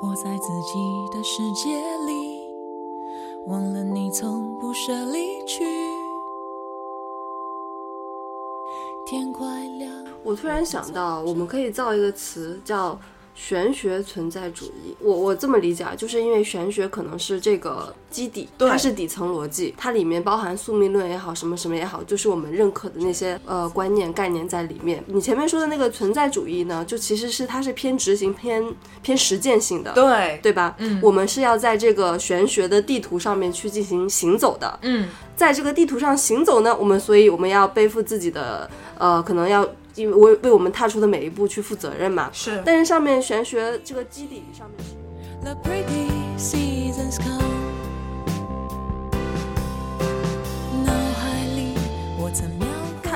活在自己的世界里，忘了你从不舍离去。天快亮，我突然想到，我们可以造一个词叫。玄学存在主义，我我这么理解啊，就是因为玄学可能是这个基底，它是底层逻辑，它里面包含宿命论也好，什么什么也好，就是我们认可的那些呃观念概念在里面。你前面说的那个存在主义呢，就其实是它是偏执行、偏偏实践性的，对对吧？嗯，我们是要在这个玄学的地图上面去进行行走的，嗯，在这个地图上行走呢，我们所以我们要背负自己的呃，可能要。因为为为我们踏出的每一步去负责任嘛，是。但是上面玄学这个基底上面是。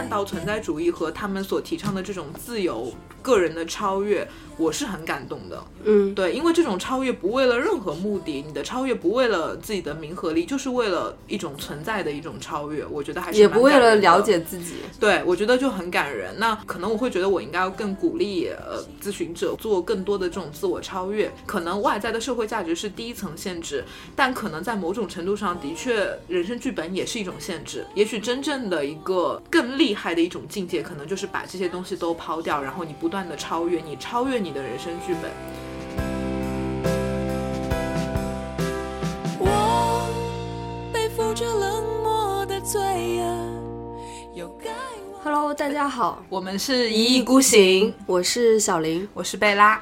看到存在主义和他们所提倡的这种自由、个人的超越。我是很感动的，嗯，对，因为这种超越不为了任何目的，你的超越不为了自己的名和利，就是为了一种存在的一种超越。我觉得还是也不为了了解自己，对我觉得就很感人。那可能我会觉得我应该要更鼓励呃咨询者做更多的这种自我超越。可能外在的社会价值是第一层限制，但可能在某种程度上的确人生剧本也是一种限制。也许真正的一个更厉害的一种境界，可能就是把这些东西都抛掉，然后你不断的超越，你超越你。的人生剧本。我背负着冷漠的罪该 Hello，大家好，我们是一意孤行，我是小林，我是贝拉。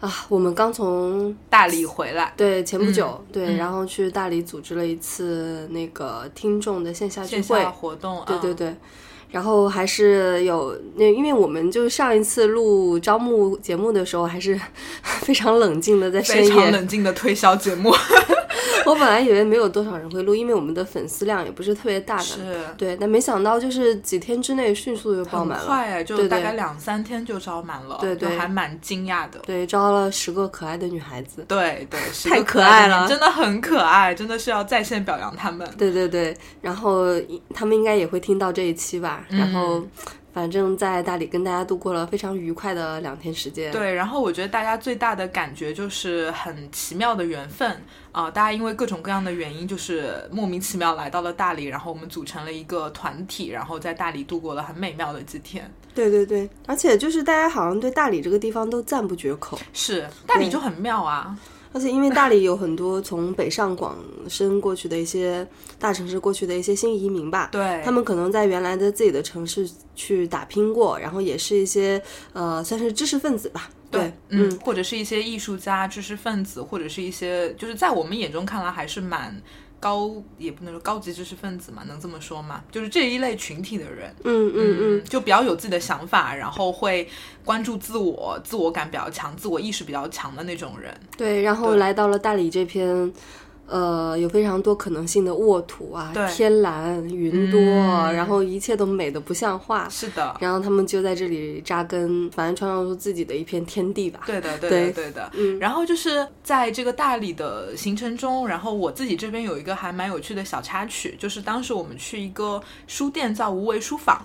啊，我们刚从大理回来，对，前不久，对，然后去大理组织了一次那个听众的线下聚会活动，对对对。然后还是有那，因为我们就上一次录招募节目的时候，还是 非常冷静的，在深夜非常冷静的推销节目。我本来以为没有多少人会录，因为我们的粉丝量也不是特别大的，是，对，但没想到就是几天之内迅速就爆满了，快哎，就大概两三天就招满了，对对，还蛮惊讶的，对，招了十个可爱的女孩子，对对，太可爱了，真的很可爱，真的是要在线表扬他们，对对对，然后他们应该也会听到这一期吧，然后。反正，在大理跟大家度过了非常愉快的两天时间。对，然后我觉得大家最大的感觉就是很奇妙的缘分啊！大家因为各种各样的原因，就是莫名其妙来到了大理，然后我们组成了一个团体，然后在大理度过了很美妙的几天。对对对，而且就是大家好像对大理这个地方都赞不绝口。是，大理就很妙啊。而且因为大理有很多从北上广深过去的一些大城市过去的一些新移民吧，对他们可能在原来的自己的城市去打拼过，然后也是一些呃算是知识分子吧，对，嗯，或者是一些艺术家、知识分子，或者是一些就是在我们眼中看来还是蛮。高也不能说高级知识分子嘛，能这么说吗？就是这一类群体的人，嗯嗯嗯，就比较有自己的想法，然后会关注自我、自我感比较强、自我意识比较强的那种人。对，然后来到了大理这片。呃，有非常多可能性的沃土啊，天蓝云多，然后一切都美的不像话。是的，然后他们就在这里扎根，反正创造出自己的一片天地吧。对的，对的，对的。嗯，然后就是在这个大理的行程中，然后我自己这边有一个还蛮有趣的小插曲，就是当时我们去一个书店叫无为书坊。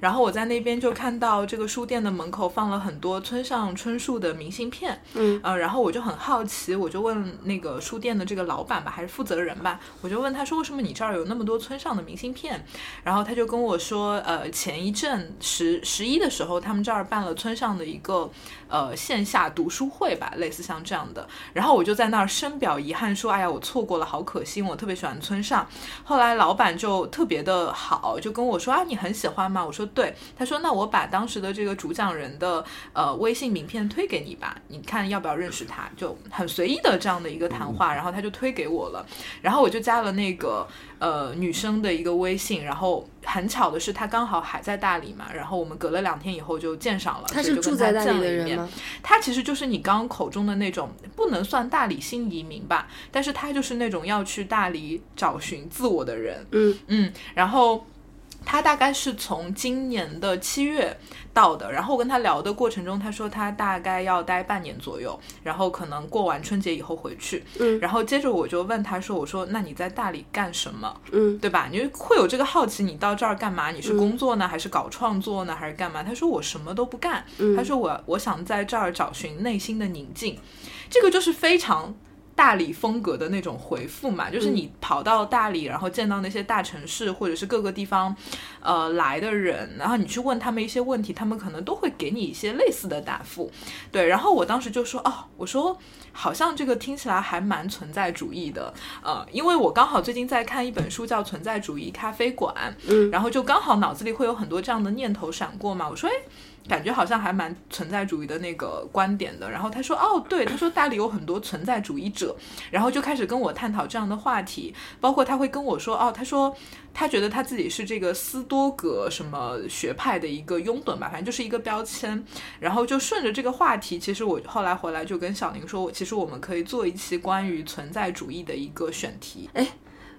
然后我在那边就看到这个书店的门口放了很多村上春树的明信片，嗯，呃，然后我就很好奇，我就问那个书店的这个老板还是负责人吧，我就问他说，为什么你这儿有那么多村上的明信片？然后他就跟我说，呃，前一阵十十一的时候，他们这儿办了村上的一个呃线下读书会吧，类似像这样的。然后我就在那儿深表遗憾，说，哎呀，我错过了，好可惜，我特别喜欢村上。后来老板就特别的好，就跟我说，啊，你很喜欢吗？我说。对，他说：“那我把当时的这个主讲人的呃微信名片推给你吧，你看要不要认识他？就很随意的这样的一个谈话，然后他就推给我了，然后我就加了那个呃女生的一个微信，然后。”很巧的是，她刚好还在大理嘛，然后我们隔了两天以后就见上了。她是住在大理的人吗？她其实就是你刚刚口中的那种，不能算大理新移民吧，但是她就是那种要去大理找寻自我的人。嗯嗯，然后。他大概是从今年的七月到的，然后我跟他聊的过程中，他说他大概要待半年左右，然后可能过完春节以后回去。嗯，然后接着我就问他说：“我说那你在大理干什么？嗯，对吧？你会有这个好奇，你到这儿干嘛？你是工作呢，还是搞创作呢，还是干嘛？”他说：“我什么都不干。”他说：“我我想在这儿找寻内心的宁静。”这个就是非常。大理风格的那种回复嘛，就是你跑到大理，然后见到那些大城市或者是各个地方，呃来的人，然后你去问他们一些问题，他们可能都会给你一些类似的答复。对，然后我当时就说，哦，我说好像这个听起来还蛮存在主义的，呃，因为我刚好最近在看一本书叫《存在主义咖啡馆》，嗯，然后就刚好脑子里会有很多这样的念头闪过嘛，我说，哎。感觉好像还蛮存在主义的那个观点的，然后他说哦，对，他说大理有很多存在主义者，然后就开始跟我探讨这样的话题，包括他会跟我说哦，他说他觉得他自己是这个斯多格什么学派的一个拥趸吧，反正就是一个标签，然后就顺着这个话题，其实我后来回来就跟小宁说，我其实我们可以做一期关于存在主义的一个选题。哎，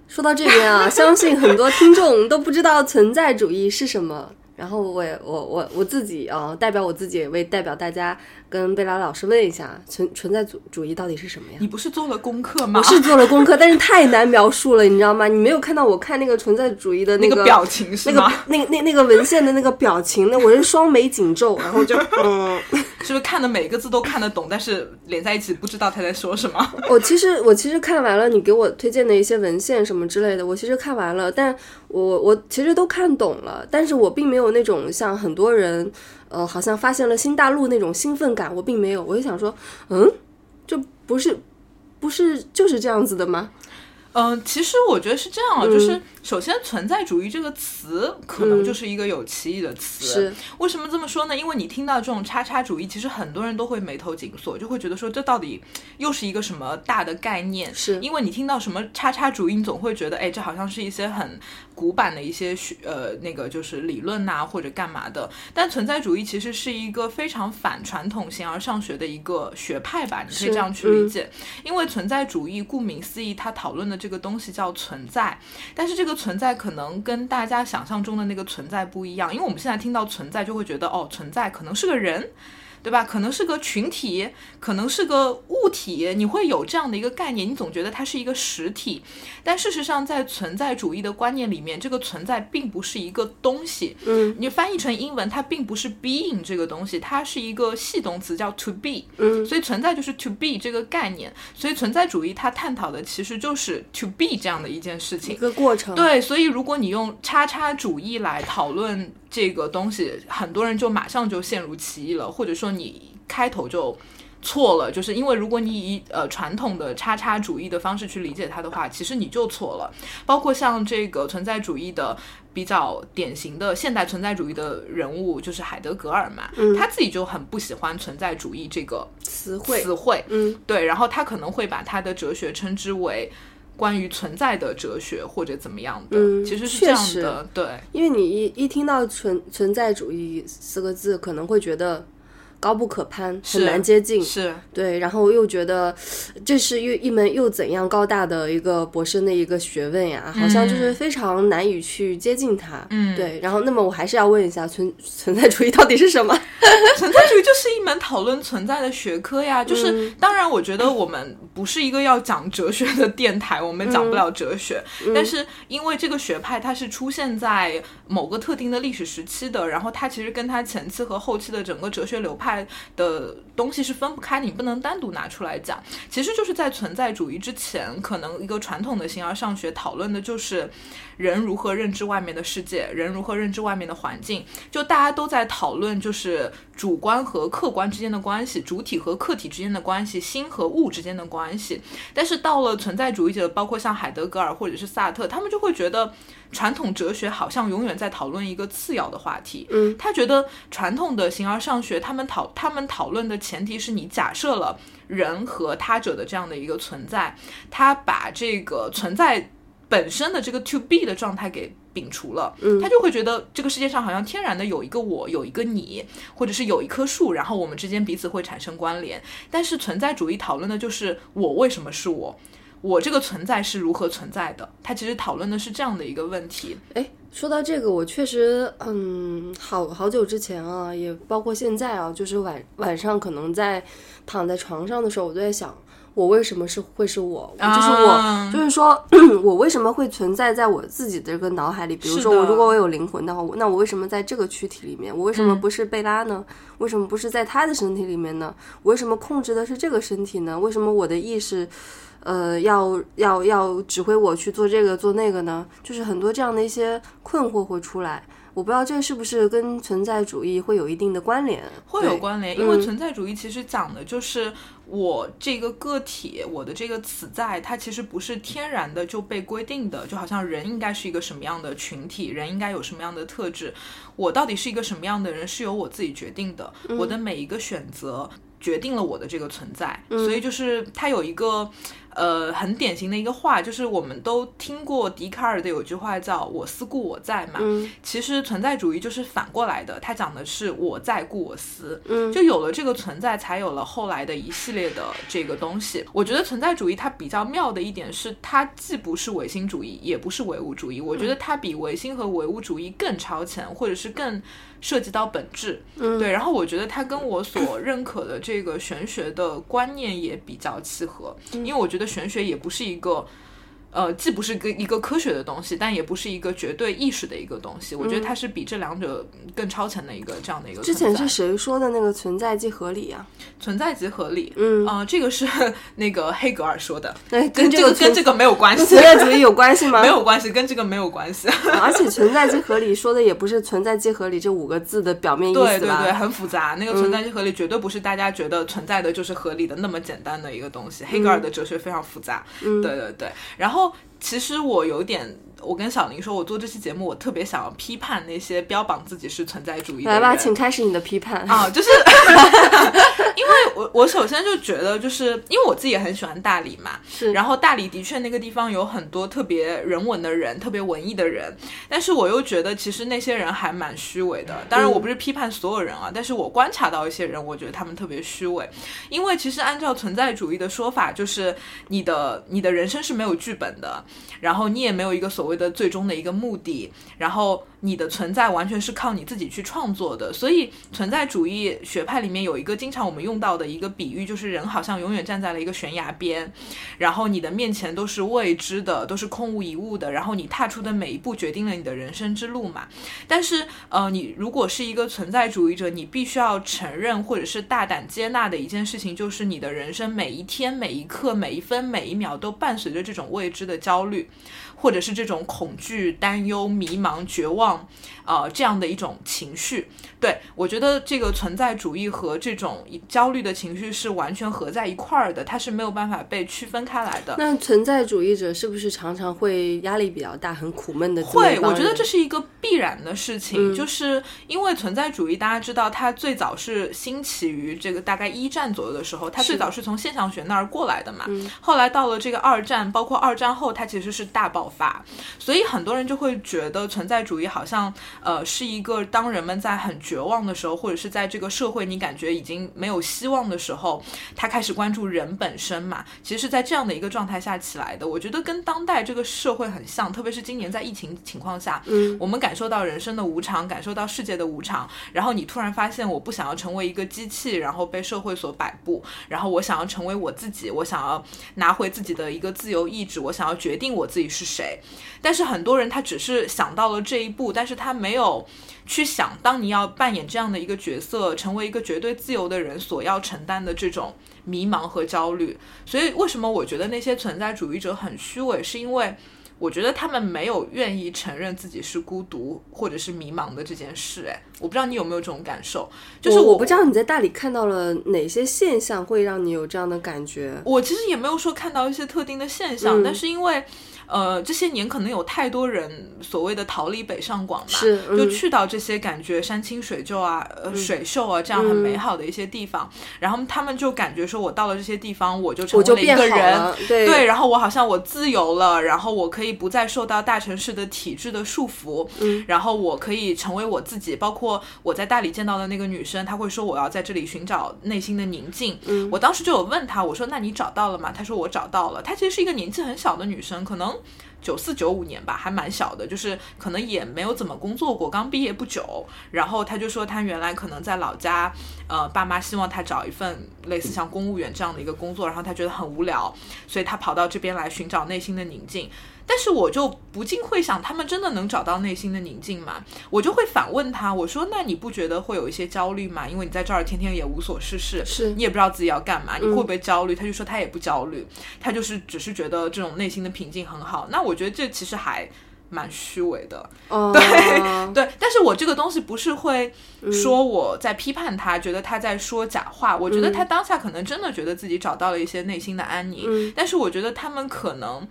说到这边啊，相信很多听众都不知道存在主义是什么。然后我我我我自己啊，代表我自己也为代表大家。跟贝拉老师问一下，存存在主主义到底是什么呀？你不是做了功课吗？我是做了功课，但是太难描述了，你知道吗？你没有看到我看那个存在主义的那个表情是吗？那个那那那个文献的那个表情，那我是双眉紧皱，然后就嗯，是不是看的每个字都看得懂，但是连在一起不知道他在说什么？我其实我其实看完了你给我推荐的一些文献什么之类的，我其实看完了，但我我其实都看懂了，但是我并没有那种像很多人。呃，好像发现了新大陆那种兴奋感，我并没有。我就想说，嗯，这不是，不是就是这样子的吗？嗯，其实我觉得是这样啊，就是首先存在主义这个词可能就是一个有歧义的词。是为什么这么说呢？因为你听到这种叉叉主义，其实很多人都会眉头紧锁，就会觉得说这到底又是一个什么大的概念？是因为你听到什么叉叉主义，你总会觉得哎，这好像是一些很古板的一些学呃那个就是理论呐或者干嘛的。但存在主义其实是一个非常反传统形而上学的一个学派吧？你可以这样去理解。因为存在主义顾名思义，它讨论的。这个东西叫存在，但是这个存在可能跟大家想象中的那个存在不一样，因为我们现在听到存在就会觉得哦，存在可能是个人。对吧？可能是个群体，可能是个物体，你会有这样的一个概念，你总觉得它是一个实体。但事实上，在存在主义的观念里面，这个存在并不是一个东西。嗯，你翻译成英文，它并不是 being 这个东西，它是一个系动词，叫 to be。嗯，所以存在就是 to be 这个概念。所以存在主义它探讨的其实就是 to be 这样的一件事情，一个过程。对，所以如果你用叉叉主义来讨论这个东西，很多人就马上就陷入歧义了，或者说。你开头就错了，就是因为如果你以呃传统的叉叉主义的方式去理解它的话，其实你就错了。包括像这个存在主义的比较典型的现代存在主义的人物，就是海德格尔嘛，他自己就很不喜欢存在主义这个词汇。词汇，嗯，对，然后他可能会把他的哲学称之为关于存在的哲学或者怎么样的，嗯，其实是这样的，对，因为你一一听到存存在主义四个字，可能会觉得。高不可攀，很难接近，是对，然后又觉得这是又一门又怎样高大的一个博士的一个学问呀，好像就是非常难以去接近它。嗯，对。然后，那么我还是要问一下，存存在主义到底是什么？存在主义就是一门讨论存在的学科呀。就是当然，我觉得我们不是一个要讲哲学的电台，我们讲不了哲学。但是因为这个学派它是出现在某个特定的历史时期的，然后它其实跟它前期和后期的整个哲学流派。的东西是分不开，你不能单独拿出来讲。其实就是在存在主义之前，可能一个传统的形而上学讨论的就是人如何认知外面的世界，人如何认知外面的环境。就大家都在讨论，就是主观和客观之间的关系，主体和客体之间的关系，心和物之间的关系。但是到了存在主义者，包括像海德格尔或者是萨特，他们就会觉得。传统哲学好像永远在讨论一个次要的话题。嗯，他觉得传统的形而上学，他们讨他们讨论的前提是你假设了人和他者的这样的一个存在，他把这个存在。本身的这个 to be 的状态给摒除了，嗯他就会觉得这个世界上好像天然的有一个我，有一个你，或者是有一棵树，然后我们之间彼此会产生关联。但是存在主义讨论的就是我为什么是我，我这个存在是如何存在的。他其实讨论的是这样的一个问题。哎，说到这个，我确实，嗯，好好久之前啊，也包括现在啊，就是晚晚上可能在躺在床上的时候，我都在想，我为什么是会是我？就是我，啊就是说 我为什么会存在在我自己的这个脑海里？比如说，我如果我有灵魂的话，那我为什么在这个躯体里面？我为什么嗯不是贝拉呢？为什么不是在他的身体里面呢？我为什么控制的是这个身体呢？为什么我的意识？呃，要要要指挥我去做这个做那个呢？就是很多这样的一些困惑会出来。我不知道这是不是跟存在主义会有一定的关联？会有关联，因为嗯存在主义其实讲的就是我这个个体，我的这个此在，它其实不是天然的就被规定的，就好像人应该是一个什么样的群体，人应该有什么样的特质，我到底是一个什么样的人，是由我自己决定的，我的每一个选择。决定了我的这个存在，所以就是他有一个呃很典型的一个话，就是我们都听过笛卡尔的有句话叫“我思故我在”嘛，嗯。其实存在主义就是反过来的，它讲的是我在故我思，嗯。就有了这个存在，才有了后来的一系列的这个东西。我觉得存在主义它比较妙的一点是，它既不是唯心主义，也不是唯物主义。我觉得它比唯心和唯物主义更超前，或者是更涉及到本质。嗯对，然后我觉得它跟我所认可的这个玄学的观念也比较契合，因为我觉得玄学也不是一个。呃，既不是个一个科学的东西，但也不是一个绝对意识的一个东西。我觉得它是比这两者更超前的一个这样的一个之。前是谁说的那个存在即合理啊？存在即合理。嗯啊、这个是 那个黑格尔说的，对跟这这个跟这个没有关系存，在主义有关系吗？没有关系，跟这个没有关系。而且存在即合理说的也不是存在即合理这五个字的表面意思吧？对对对，很复杂。那个存在即合理绝对不是大家觉得存在的就是合理的那么简单的一个东西。黑格尔的哲学非常复杂。嗯对对对。然后其实我有点，我跟小林说，我做这期节目，我特别想要批判那些标榜自己是存在主义的人。来吧，请开始你的批判。啊，就是因为我我首先就觉得，就是因为我自己也很喜欢大理嘛，是然后大理的确那个地方有很多特别人文的人，特别文艺的人，但是我又觉得其实那些人还蛮虚伪的。当然，我不是批判所有人啊，但是我观察到一些人，我觉得他们特别虚伪，因为其实按照存在主义的说法，就是你的你的人生是没有剧本的，然后你也没有一个所谓的最终的一个目的，然后你的存在完全是靠你自己去创作的。所以存在主义学派里面有一个经常我们用到的一个比喻，就是人好像永远站在了一个悬崖边，然后你的面前都是未知的，都是空无一物的，然后你踏出的每一步决定了你的人生之路嘛。但是呃，你如果是一个存在主义者，你必须要承认或者是大胆接纳的一件事情，就是你的人生每一天、每一刻、每一分、每一秒都伴随着这种未知的焦虑。或者是这种恐惧、担忧、迷茫、绝望，呃，这样的一种情绪。对我觉得这个存在主义和这种焦虑的情绪是完全合在一块儿的，它是没有办法被区分开来的。那存在主义者是不是常常会压力比较大、很苦闷的？会，我觉得这是一个必然的事情，嗯就是因为存在主义，大家知道它最早是兴起于这个大概一战左右的时候，它最早是从现象学那儿过来的嘛。嗯后来到了这个二战，包括二战后，它其实是大爆发，所以很多人就会觉得存在主义好像呃是一个当人们在很绝望的时候，或者是在这个社会你感觉已经没有希望的时候，他开始关注人本身嘛。其实是在这样的一个状态下起来的，我觉得跟当代这个社会很像，特别是今年在疫情情况下，嗯我们感受到人生的无常，感受到世界的无常，然后你突然发现我不想要成为一个机器，然后被社会所摆布，然后我想要成为我自己，我想要拿回自己的一个自由意志，我想要决定我自己是谁。但是很多人他只是想到了这一步，但是他没有去想，当你要扮演这样的一个角色，成为一个绝对自由的人所要承担的这种迷茫和焦虑。所以为什么我觉得那些存在主义者很虚伪，是因为。我觉得他们没有愿意承认自己是孤独或者是迷茫的这件事，哎，我不知道你有没有这种感受，就是我不知道你在大理看到了哪些现象会让你有这样的感觉。我其实也没有说看到一些特定的现象，嗯但是因为，呃，这些年可能有太多人所谓的逃离北上广嘛，是嗯就去到这些感觉山清水秀啊、呃水秀啊这样很美好的一些地方，然后他们就感觉说我到了这些地方，我就成为了一个人，，对对，然后我好像我自由了，然后我可以不再受到大城市的体制的束缚，嗯，然后我可以成为我自己。包括我在大理见到的那个女生，她会说我要在这里寻找内心的宁静。嗯我当时就有问她，我说那你找到了吗？她说我找到了。她其实是一个年纪很小的女生，可能。九四九五年吧，还蛮小的，就是可能也没有怎么工作过，刚毕业不久。然后他就说，他原来可能在老家，呃，爸妈希望他找一份类似像公务员这样的一个工作，然后他觉得很无聊，所以他跑到这边来寻找内心的宁静。但是我就不禁会想，他们真的能找到内心的宁静吗？我就会反问他，我说：“那你不觉得会有一些焦虑吗？因为你在这儿天天也无所事事，是你也不知道自己要干嘛，你会不会焦虑？”他就说他也不焦虑，他就是只是觉得这种内心的平静很好。那我觉得这其实还蛮虚伪的，哦，对。但是我这个东西不是会说我在批判他，觉得他在说假话。我觉得他当下可能真的觉得自己找到了一些内心的安宁，嗯但是我觉得他们可能。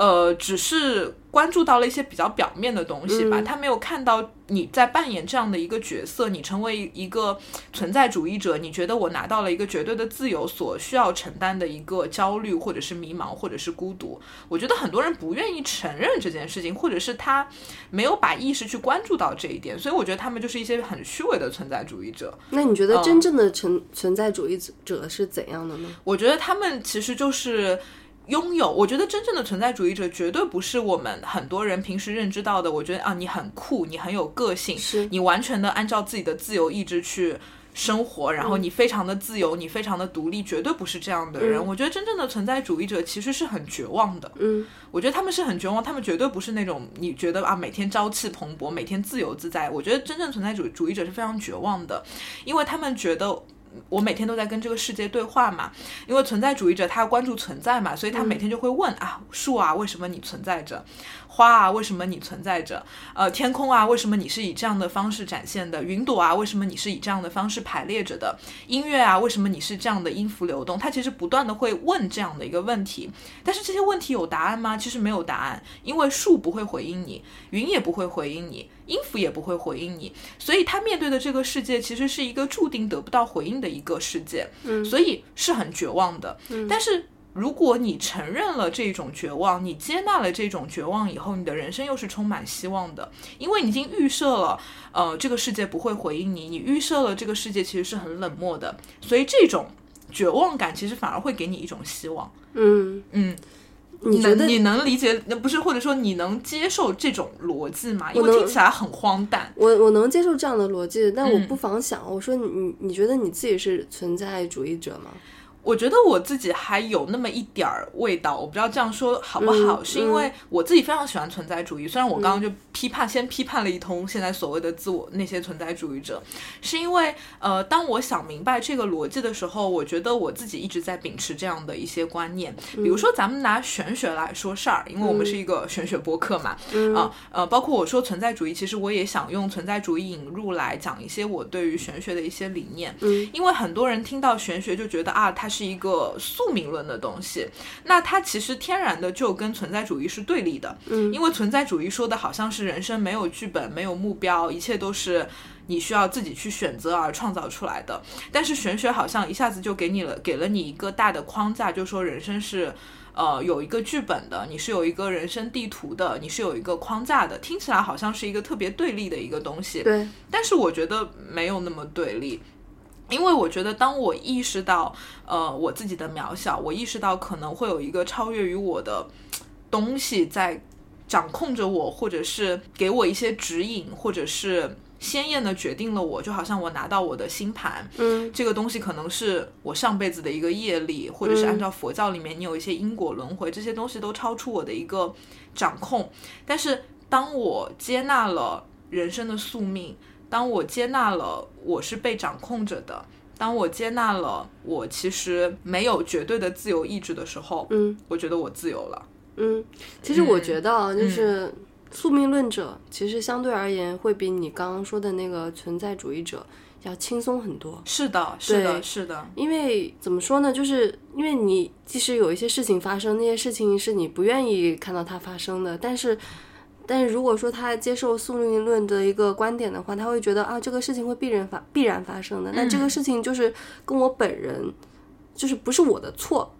呃，只是关注到了一些比较表面的东西吧，他没有看到你在扮演这样的一个角色，你成为一个存在主义者，你觉得我拿到了一个绝对的自由，所需要承担的一个焦虑，或者是迷茫，或者是孤独。我觉得很多人不愿意承认这件事情，或者是他没有把意识去关注到这一点，所以我觉得他们就是一些很虚伪的存在主义者。那你觉得嗯真正的存存在主义者是怎样的呢？我觉得他们其实就是拥有。我觉得真正的存在主义者绝对不是我们很多人平时认知到的。我觉得啊，你很酷，你很有个性，是你完全的按照自己的自由意志去。生活，然后你非常的自由，你非常的独立，绝对不是这样的人。我觉得真正的存在主义者其实是很绝望的。嗯，我觉得他们是很绝望，他们绝对不是那种你觉得啊每天朝气蓬勃，每天自由自在。我觉得真正存在主主义者是非常绝望的，因为他们觉得。我每天都在跟这个世界对话嘛，因为存在主义者他要关注存在嘛，所以他每天就会问、啊，树啊，为什么你存在着？花啊，为什么你存在着？呃，天空啊，为什么你是以这样的方式展现的？云朵啊，为什么你是以这样的方式排列着的？音乐啊，为什么你是这样的音符流动？他其实不断的会问这样的一个问题，但是这些问题有答案吗？其实没有答案，因为树不会回应你，云也不会回应你，音符也不会回应你，所以他面对的这个世界其实是一个注定得不到回应的一个世界，嗯。所以是很绝望的。嗯。但是如果你承认了这种绝望，你接纳了这种绝望以后，你的人生又是充满希望的，因为你已经预设了，呃，这个世界不会回应你，你预设了这个世界其实是很冷漠的，所以这种绝望感其实反而会给你一种希望。嗯，嗯，你觉得能你能理解，那不是或者说你能接受这种逻辑吗？因为听起来很荒诞。我我能接受这样的逻辑，但我嗯不妨想，我说你你你觉得你自己是存在主义者吗？我觉得我自己还有那么一点儿味道，我不知道这样说好不好，嗯是因为我自己非常喜欢存在主义。虽然我刚刚就批判，先批判了一通现在所谓的自我那些存在主义者，是因为呃，当我想明白这个逻辑的时候，我觉得我自己一直在秉持这样的一些观念。比如说，咱们拿玄学来说事儿，因为我们是一个玄学播客嘛，啊呃，包括我说存在主义，其实我也想用存在主义引入来讲一些我对于玄学的一些理念。嗯，因为很多人听到玄学就觉得啊，它是一个宿命论的东西，那它其实天然的就跟存在主义是对立的。嗯，因为存在主义说的好像是人生没有剧本、没有目标，一切都是。你需要自己去选择而创造出来的，但是玄学好像一下子就给你了，给了你一个大的框架，就说人生是，呃，有一个剧本的，你是有一个人生地图的，你是有一个框架的，听起来好像是一个特别对立的一个东西。对，但是我觉得没有那么对立，因为我觉得当我意识到，呃，我自己的渺小，我意识到可能会有一个超越于我的东西在掌控着我，或者是给我一些指引，或者是鲜艳的决定了我，就好像我拿到我的星盘，嗯。这个东西可能是我上辈子的一个业力，或者是按照佛教里面你有一些因果轮回，这些东西都超出我的一个掌控。但是当我接纳了人生的宿命，当我接纳了我是被掌控着的，当我接纳了我其实没有绝对的自由意志的时候，嗯我觉得我自由了。嗯，其实我觉得啊，嗯就是宿命论者，其实相对而言会比你刚刚说的那个存在主义者要轻松很多。是的，是的，是的，因为怎么说呢，就是因为你即使有一些事情发生，那些事情是你不愿意看到它发生的，但是，但是如果说他接受宿命论的一个观点的话，他会觉得啊，这个事情会必然发必然发生的，那这个事情就是跟我本人，就是不是我的错，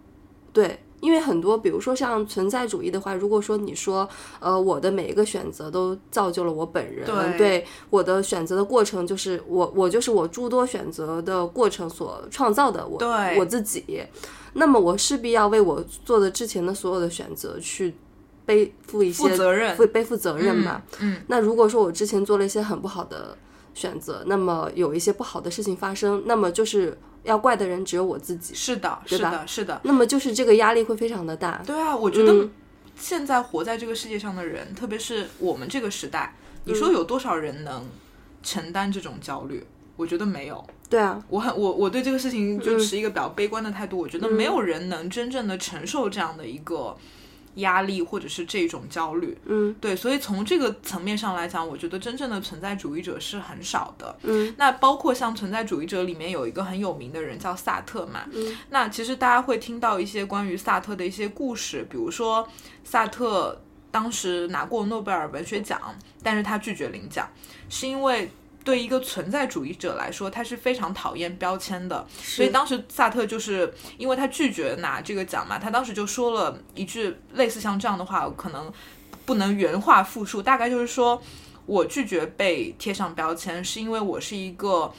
对。因为很多，比如说像存在主义的话，如果说你说，呃，我的每一个选择都造就了我本人，对我的选择的过程就是我，我就是我诸多选择的过程所创造的我，对。我自己，那么我势必要为我做的之前的所有的选择去背负一些负责任负背负责任嘛。嗯，那如果说我之前做了一些很不好的选择，那么有一些不好的事情发生，那么就是要怪的人只有我自己，是的，是的，是的，那么就是这个压力会非常的大。对啊，我觉得嗯现在活在这个世界上的人，特别是我们这个时代，你嗯说有多少人能承担这种焦虑？我觉得没有。对啊，我很我我对这个事情就持一个比较悲观的态度，我觉得嗯没有人能真正的承受这样的一个压力或者是这种焦虑。嗯对，所以从这个层面上来讲，我觉得真正的存在主义者是很少的。嗯那包括像存在主义者里面有一个很有名的人叫萨特嘛，嗯那其实大家会听到一些关于萨特的一些故事，比如说萨特当时拿过诺贝尔文学奖，但是他拒绝领奖，是因为。对一个存在主义者来说，他是非常讨厌标签的，所以当时萨特就是因为他拒绝拿这个奖嘛，他当时就说了一句类似像这样的话，可能不能原话复述，大概就是说我拒绝被贴上标签，是因为我是一个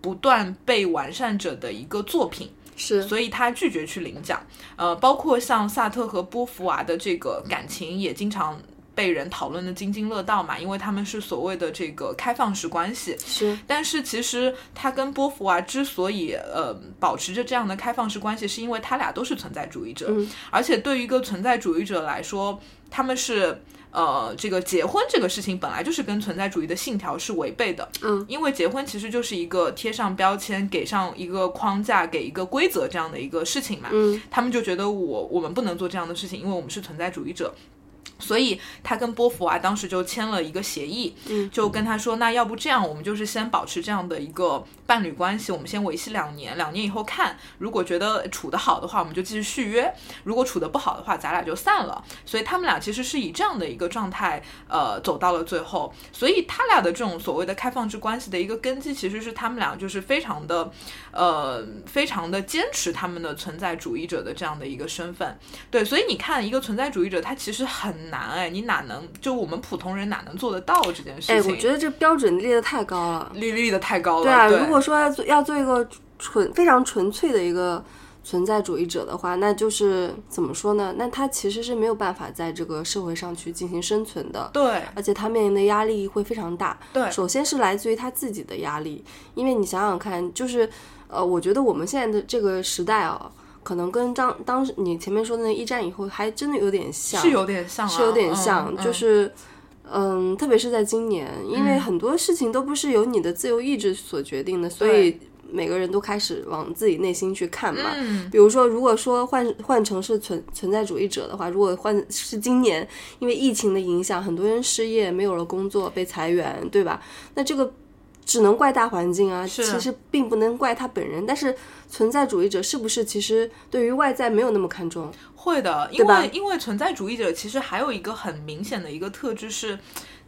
不断被完善者的一个作品，是，所以他拒绝去领奖。呃，包括像萨特和波伏娃的这个感情也经常。被人讨论的津津乐道嘛，因为他们是所谓的这个开放式关系，是但是其实他跟波伏娃之所以呃保持着这样的开放式关系，是因为他俩都是存在主义者，嗯而且对于一个存在主义者来说，他们是。呃，这个结婚这个事情本来就是跟存在主义的信条是违背的，嗯，因为结婚其实就是一个贴上标签、给上一个框架、给一个规则这样的一个事情嘛，嗯他们就觉得我我们不能做这样的事情，因为我们是存在主义者。所以他跟波伏娃当时就签了一个协议，嗯就跟他说，那要不这样，我们就是先保持这样的一个伴侣关系，我们先维系两年，两年以后看，如果觉得处得好的话，我们就继续续约；如果处得不好的话，咱俩就散了。所以他们俩其实是以这样的一个状态，呃，走到了最后。所以他俩的这种所谓的开放式关系的一个根基，其实是他们俩就是非常的，呃，非常的坚持他们的存在主义者的这样的一个身份。对，所以你看，一个存在主义者，他其实很难哎，你哪能就我们普通人哪能做得到这件事哎，情？我觉得这标准立得太高了。立立的太高了。对啊，对如果说要做要做一个纯非常纯粹的一个存在主义者的话，那就是怎么说呢？那他其实是没有办法在这个社会上去进行生存的。对而且他面临的压力会非常大。对首先是来自于他自己的压力，因为你想想看，就是呃，我觉得我们现在的这个时代啊，可能跟当当时你前面说的那一战以后，还真的有点像，是有点像、啊，是有点像，嗯、就是。嗯，特别是在今年，因为嗯很多事情都不是由你的自由意志所决定的，所以每个人都开始往自己内心去看嘛。嗯比如说，如果说换换成是存存在主义者的话，如果换是今年因为疫情的影响，很多人失业，没有了工作，被裁员，对吧？那这个只能怪大环境啊，是其实并不能怪他本人。但是存在主义者是不是其实对于外在没有那么看重？会的，因为因为存在主义者其实还有一个很明显的一个特质是。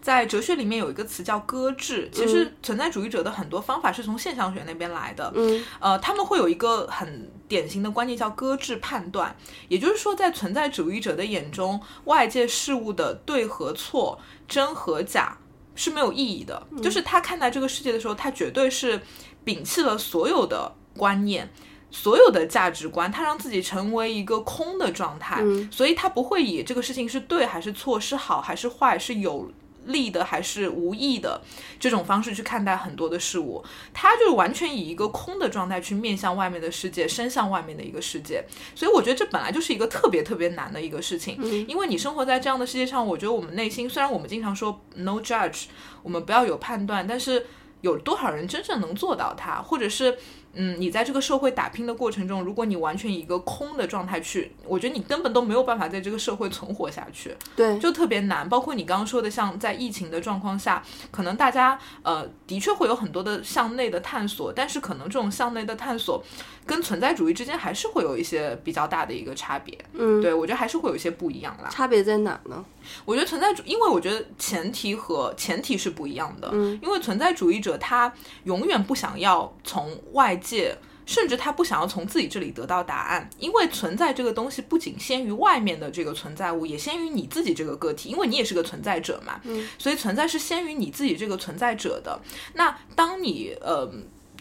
在哲学里面有一个词叫搁置，其实存在主义者的很多方法是从现象学那边来的。嗯呃，他们会有一个很典型的观念叫搁置判断，也就是说，在存在主义者的眼中，外界事物的对和错、真和假是没有意义的。就是他看待这个世界的时候，他绝对是摒弃了所有的观念。所有的价值观，他让自己成为一个空的状态，嗯所以他不会以这个事情是对还是错，是好还是坏，是有利的还是无益的这种方式去看待很多的事物，他就是完全以一个空的状态去面向外面的世界，伸向外面的一个世界。所以我觉得这本来就是一个特别特别难的一个事情，嗯因为你生活在这样的世界上，我觉得我们内心虽然我们经常说 no judge，我们不要有判断，但是有多少人真正能做到它，或者是嗯，你在这个社会打拼的过程中，如果你完全以一个空的状态去，我觉得你根本都没有办法在这个社会存活下去，对，就特别难。包括你刚刚说的，像在疫情的状况下，可能大家呃的确会有很多的向内的探索，但是可能这种向内的探索跟存在主义之间还是会有一些比较大的一个差别。嗯，对我觉得还是会有一些不一样啦。差别在哪呢？我觉得存在主，因为我觉得前提和前提是不一样的。嗯，因为存在主义者他永远不想要从外界，甚至他不想要从自己这里得到答案，因为存在这个东西不仅先于外面的这个存在物，也先于你自己这个个体，因为你也是个存在者嘛。嗯，所以存在是先于你自己这个存在者的。那当你呃。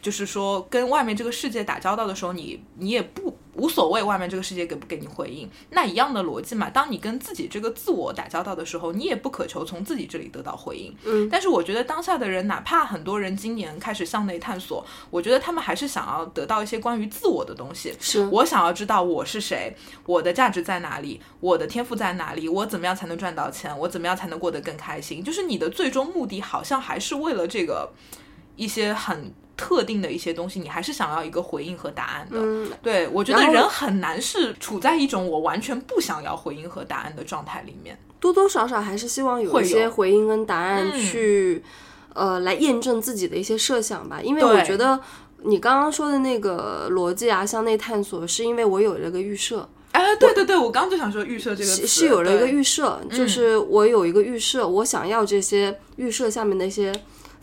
就是说，跟外面这个世界打交道的时候，你你也不无所谓外面这个世界给不给你回应，那一样的逻辑嘛。当你跟自己这个自我打交道的时候，你也不渴求从自己这里得到回应。嗯，但是我觉得当下的人，哪怕很多人今年开始向内探索，我觉得他们还是想要得到一些关于自我的东西。是我想要知道我是谁，我的价值在哪里，我的天赋在哪里，我怎么样才能赚到钱，我怎么样才能过得更开心？就是你的最终目的，好像还是为了这个一些很。特定的一些东西，你还是想要一个回应和答案的。嗯，对我觉得人很难是处在一种我完全不想要回应和答案的状态里面。多多少少还是希望有一些回应跟答案嗯去，呃，来验证自己的一些设想吧。因为我觉得你刚刚说的那个逻辑啊，向内探索，是因为我有了个预设，哎，对对对，我刚刚就想说预设这个词是是有了一个预设，嗯就是我有一个预设，我想要这些预设下面的一些。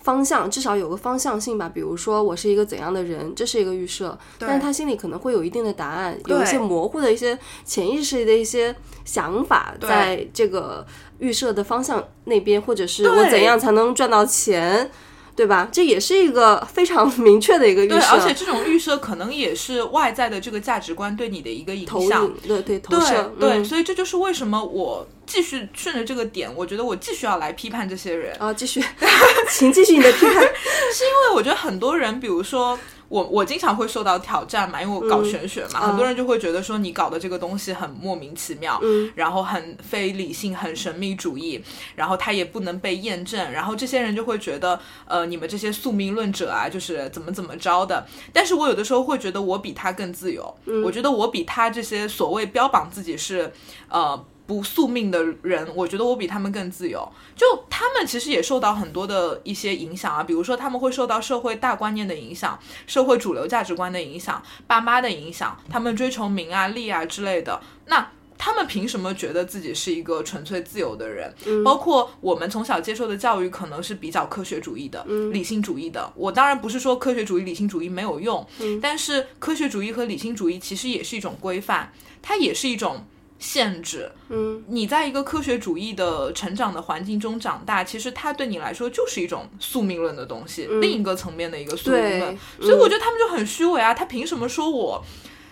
方向至少有个方向性吧，比如说我是一个怎样的人，这是一个预设，但是他心里可能会有一定的答案，有一些模糊的一些潜意识的一些想法，在这个预设的方向那边，或者是我怎样才能赚到钱，对吧？这也是一个非常明确的一个预对，设，而且这种预设可能也是外在的这个价值观对你的一个影响。对对投对射，对，嗯所以这就是为什么我继续顺着这个点，我觉得我继续要来批判这些人。啊，继续，请继续你的批判，是因为我觉得很多人，比如说我，我经常会受到挑战嘛，因为我搞玄学嘛，嗯很多人就会觉得说你搞的这个东西很莫名其妙，嗯然后很非理性、很神秘主义，然后它也不能被验证，然后这些人就会觉得，呃，你们这些宿命论者啊，就是怎么怎么着的。但是我有的时候会觉得我比他更自由，我觉得我比他这些所谓标榜自己是，呃。不宿命的人，我觉得我比他们更自由。就他们其实也受到很多的一些影响啊，比如说他们会受到社会大观念的影响、社会主流价值观的影响、爸妈的影响，他们追求名啊、利啊之类的。那他们凭什么觉得自己是一个纯粹自由的人？包括我们从小接受的教育可能是比较科学主义的、理性主义的。我当然不是说科学主义、理性主义没有用，但是科学主义和理性主义其实也是一种规范，它也是一种。限制，嗯，你在一个科学主义的成长的环境中长大，其实它对你来说就是一种宿命论的东西，另一个层面的一个宿命论。所以我觉得他们就很虚伪啊，他凭什么说我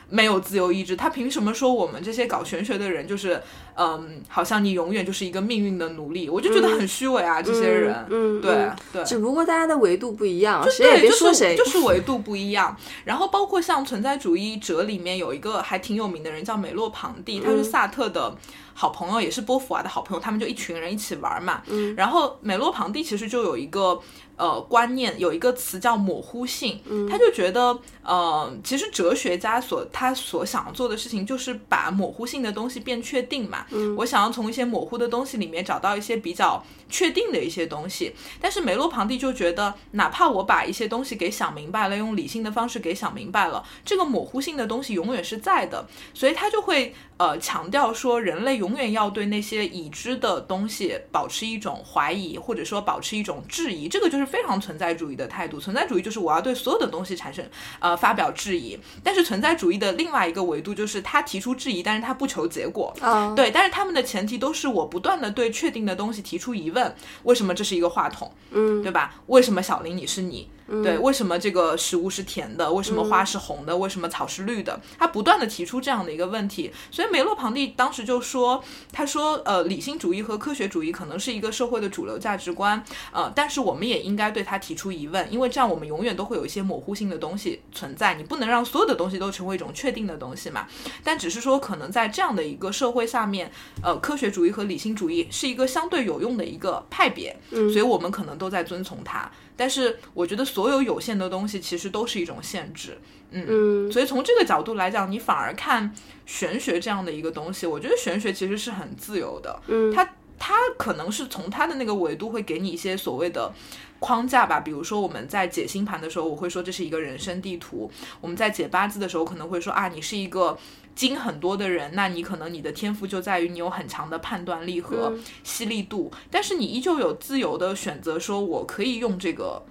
没有自由意志？他凭什么说我们这些搞玄学的人就是，嗯，好像你永远就是一个命运的奴隶？我就觉得很虚伪啊，这些人。嗯，对嗯对。只不过大家的维度不一样，谁也对，就是别说谁，就是维度不一样。然后包括像存在主义者里面有一个还挺有名的人叫美洛庞蒂，他嗯是萨特的好朋友，也是波伏娃的好朋友，他们就一群人一起玩嘛。嗯然后美洛庞蒂其实就有一个。呃，观念有一个词叫模糊性，嗯他就觉得，呃，其实哲学家所他所想做的事情就是把模糊性的东西变确定嘛。嗯。我想要从一些模糊的东西里面找到一些比较确定的一些东西，但是梅洛庞蒂就觉得，哪怕我把一些东西给想明白了，用理性的方式给想明白了，这个模糊性的东西永远是在的，所以他就会呃强调说，人类永远要对那些已知的东西保持一种怀疑，或者说保持一种质疑，这个就是非常存在主义的态度。存在主义就是我要对所有的东西产生呃发表质疑，但是存在主义的另外一个维度就是他提出质疑，但是他不求结果。啊，对，但是他们的前提都是我不断的对确定的东西提出疑问，为什么这是一个话筒，嗯，对吧？为什么小林你是你？对，为什么这个食物是甜的？为什么花是红的？为什么草是绿的？他不断的提出这样的一个问题，所以梅洛庞蒂当时就说，他说，呃，理性主义和科学主义可能是一个社会的主流价值观，呃，但是我们也应该对它提出疑问，因为这样我们永远都会有一些模糊性的东西存在，你不能让所有的东西都成为一种确定的东西嘛。但只是说，可能在这样的一个社会下面，呃，科学主义和理性主义是一个相对有用的一个派别，所以我们可能都在遵从它。但是我觉得所有有限的东西其实都是一种限制。嗯，所以从这个角度来讲，你反而看玄学这样的一个东西，我觉得玄学其实是很自由的。嗯，它它可能是从它的那个维度会给你一些所谓的框架吧，比如说我们在解星盘的时候，我会说这是一个人生地图；我们在解八字的时候，可能会说啊，你是一个经很多的人，那你可能你的天赋就在于你有很强的判断力和犀利度，但是你依旧有自由的选择，说我可以用这个。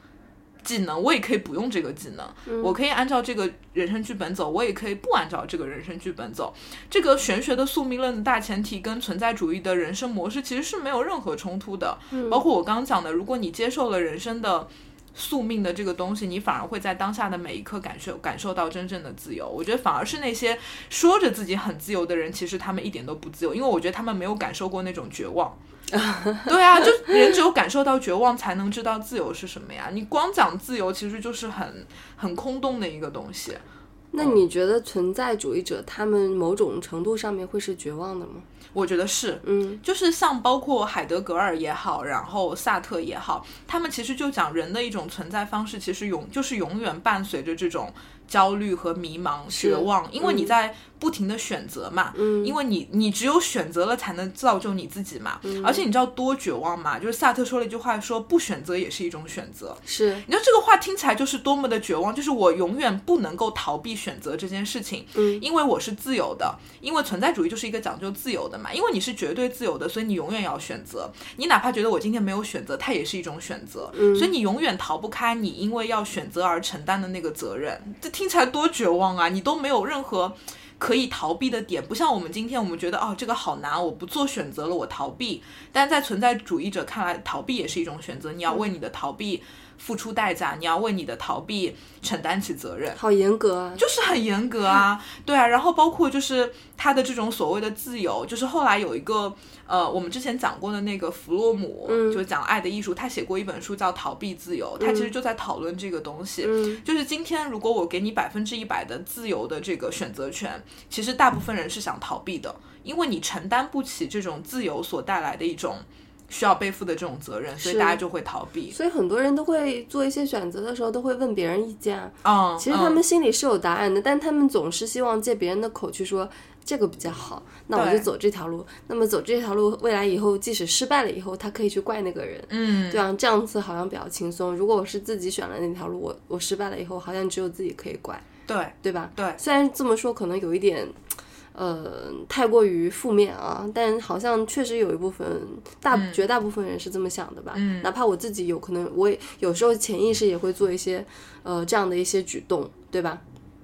技能我也可以不用这个技能，我可以按照这个人生剧本走，我也可以不按照这个人生剧本走。这个玄学的宿命论的大前提跟存在主义的人生模式其实是没有任何冲突的。包括我刚刚讲的，如果你接受了人生的宿命的这个东西，你反而会在当下的每一刻感受感受到真正的自由。我觉得反而是那些说着自己很自由的人，其实他们一点都不自由，因为我觉得他们没有感受过那种绝望。对啊，就人只有感受到绝望，才能知道自由是什么呀。你光讲自由，其实就是很很空洞的一个东西。那你觉得存在主义者他们某种程度上面会是绝望的吗？我觉得是，嗯，就是像包括海德格尔也好，然后萨特也好，他们其实就讲人的一种存在方式，其实永就是永远伴随着这种焦虑和迷茫、绝望，因为你在不停的选择嘛，嗯，因为你你只有选择了才能造就你自己嘛，而且你知道多绝望吗？就是萨特说了一句话，说不选择也是一种选择，是，你知道这个话听起来就是多么的绝望，就是我永远不能够逃避选择这件事情，嗯，因为我是自由的，因为存在主义就是一个讲究自由的嘛，因为你是绝对自由的，所以你永远要选择，你哪怕觉得我今天没有选择，它也是一种选择，嗯，所以你永远逃不开你因为要选择而承担的那个责任，这听起来多绝望啊！你都没有任何。可以逃避的点，不像我们今天，我们觉得哦，这个好难，我不做选择了，我逃避。但在存在主义者看来，逃避也是一种选择，你要为你的逃避付出代价，你要为你的逃避承担起责任。好严格啊，就是很严格啊，对啊。然后包括就是他的这种所谓的自由，就是后来有一个呃，我们之前讲过的那个弗洛姆，就讲爱的艺术，他写过一本书叫《逃避自由》，他其实就在讨论这个东西。就是今天如果我给你百分之一百的自由的这个选择权，其实大部分人是想逃避的，因为你承担不起这种自由所带来的一种需要背负的这种责任，所以大家就会逃避。所以很多人都会做一些选择的时候，都会问别人意见啊。嗯，其实他们心里是有答案的，但他们总是希望借别人的口去说这个比较好，那我就走这条路。那么走这条路，未来以后即使失败了以后，他可以去怪那个人。嗯，对啊，这样子好像比较轻松。如果我是自己选了那条路，我我失败了以后，好像只有自己可以怪，对对吧？对，虽然这么说可能有一点。呃，太过于负面啊，但好像确实有一部分大绝大部分人是这么想的吧。嗯，哪怕我自己有可能，我也有时候潜意识也会做一些呃这样的一些举动，对吧？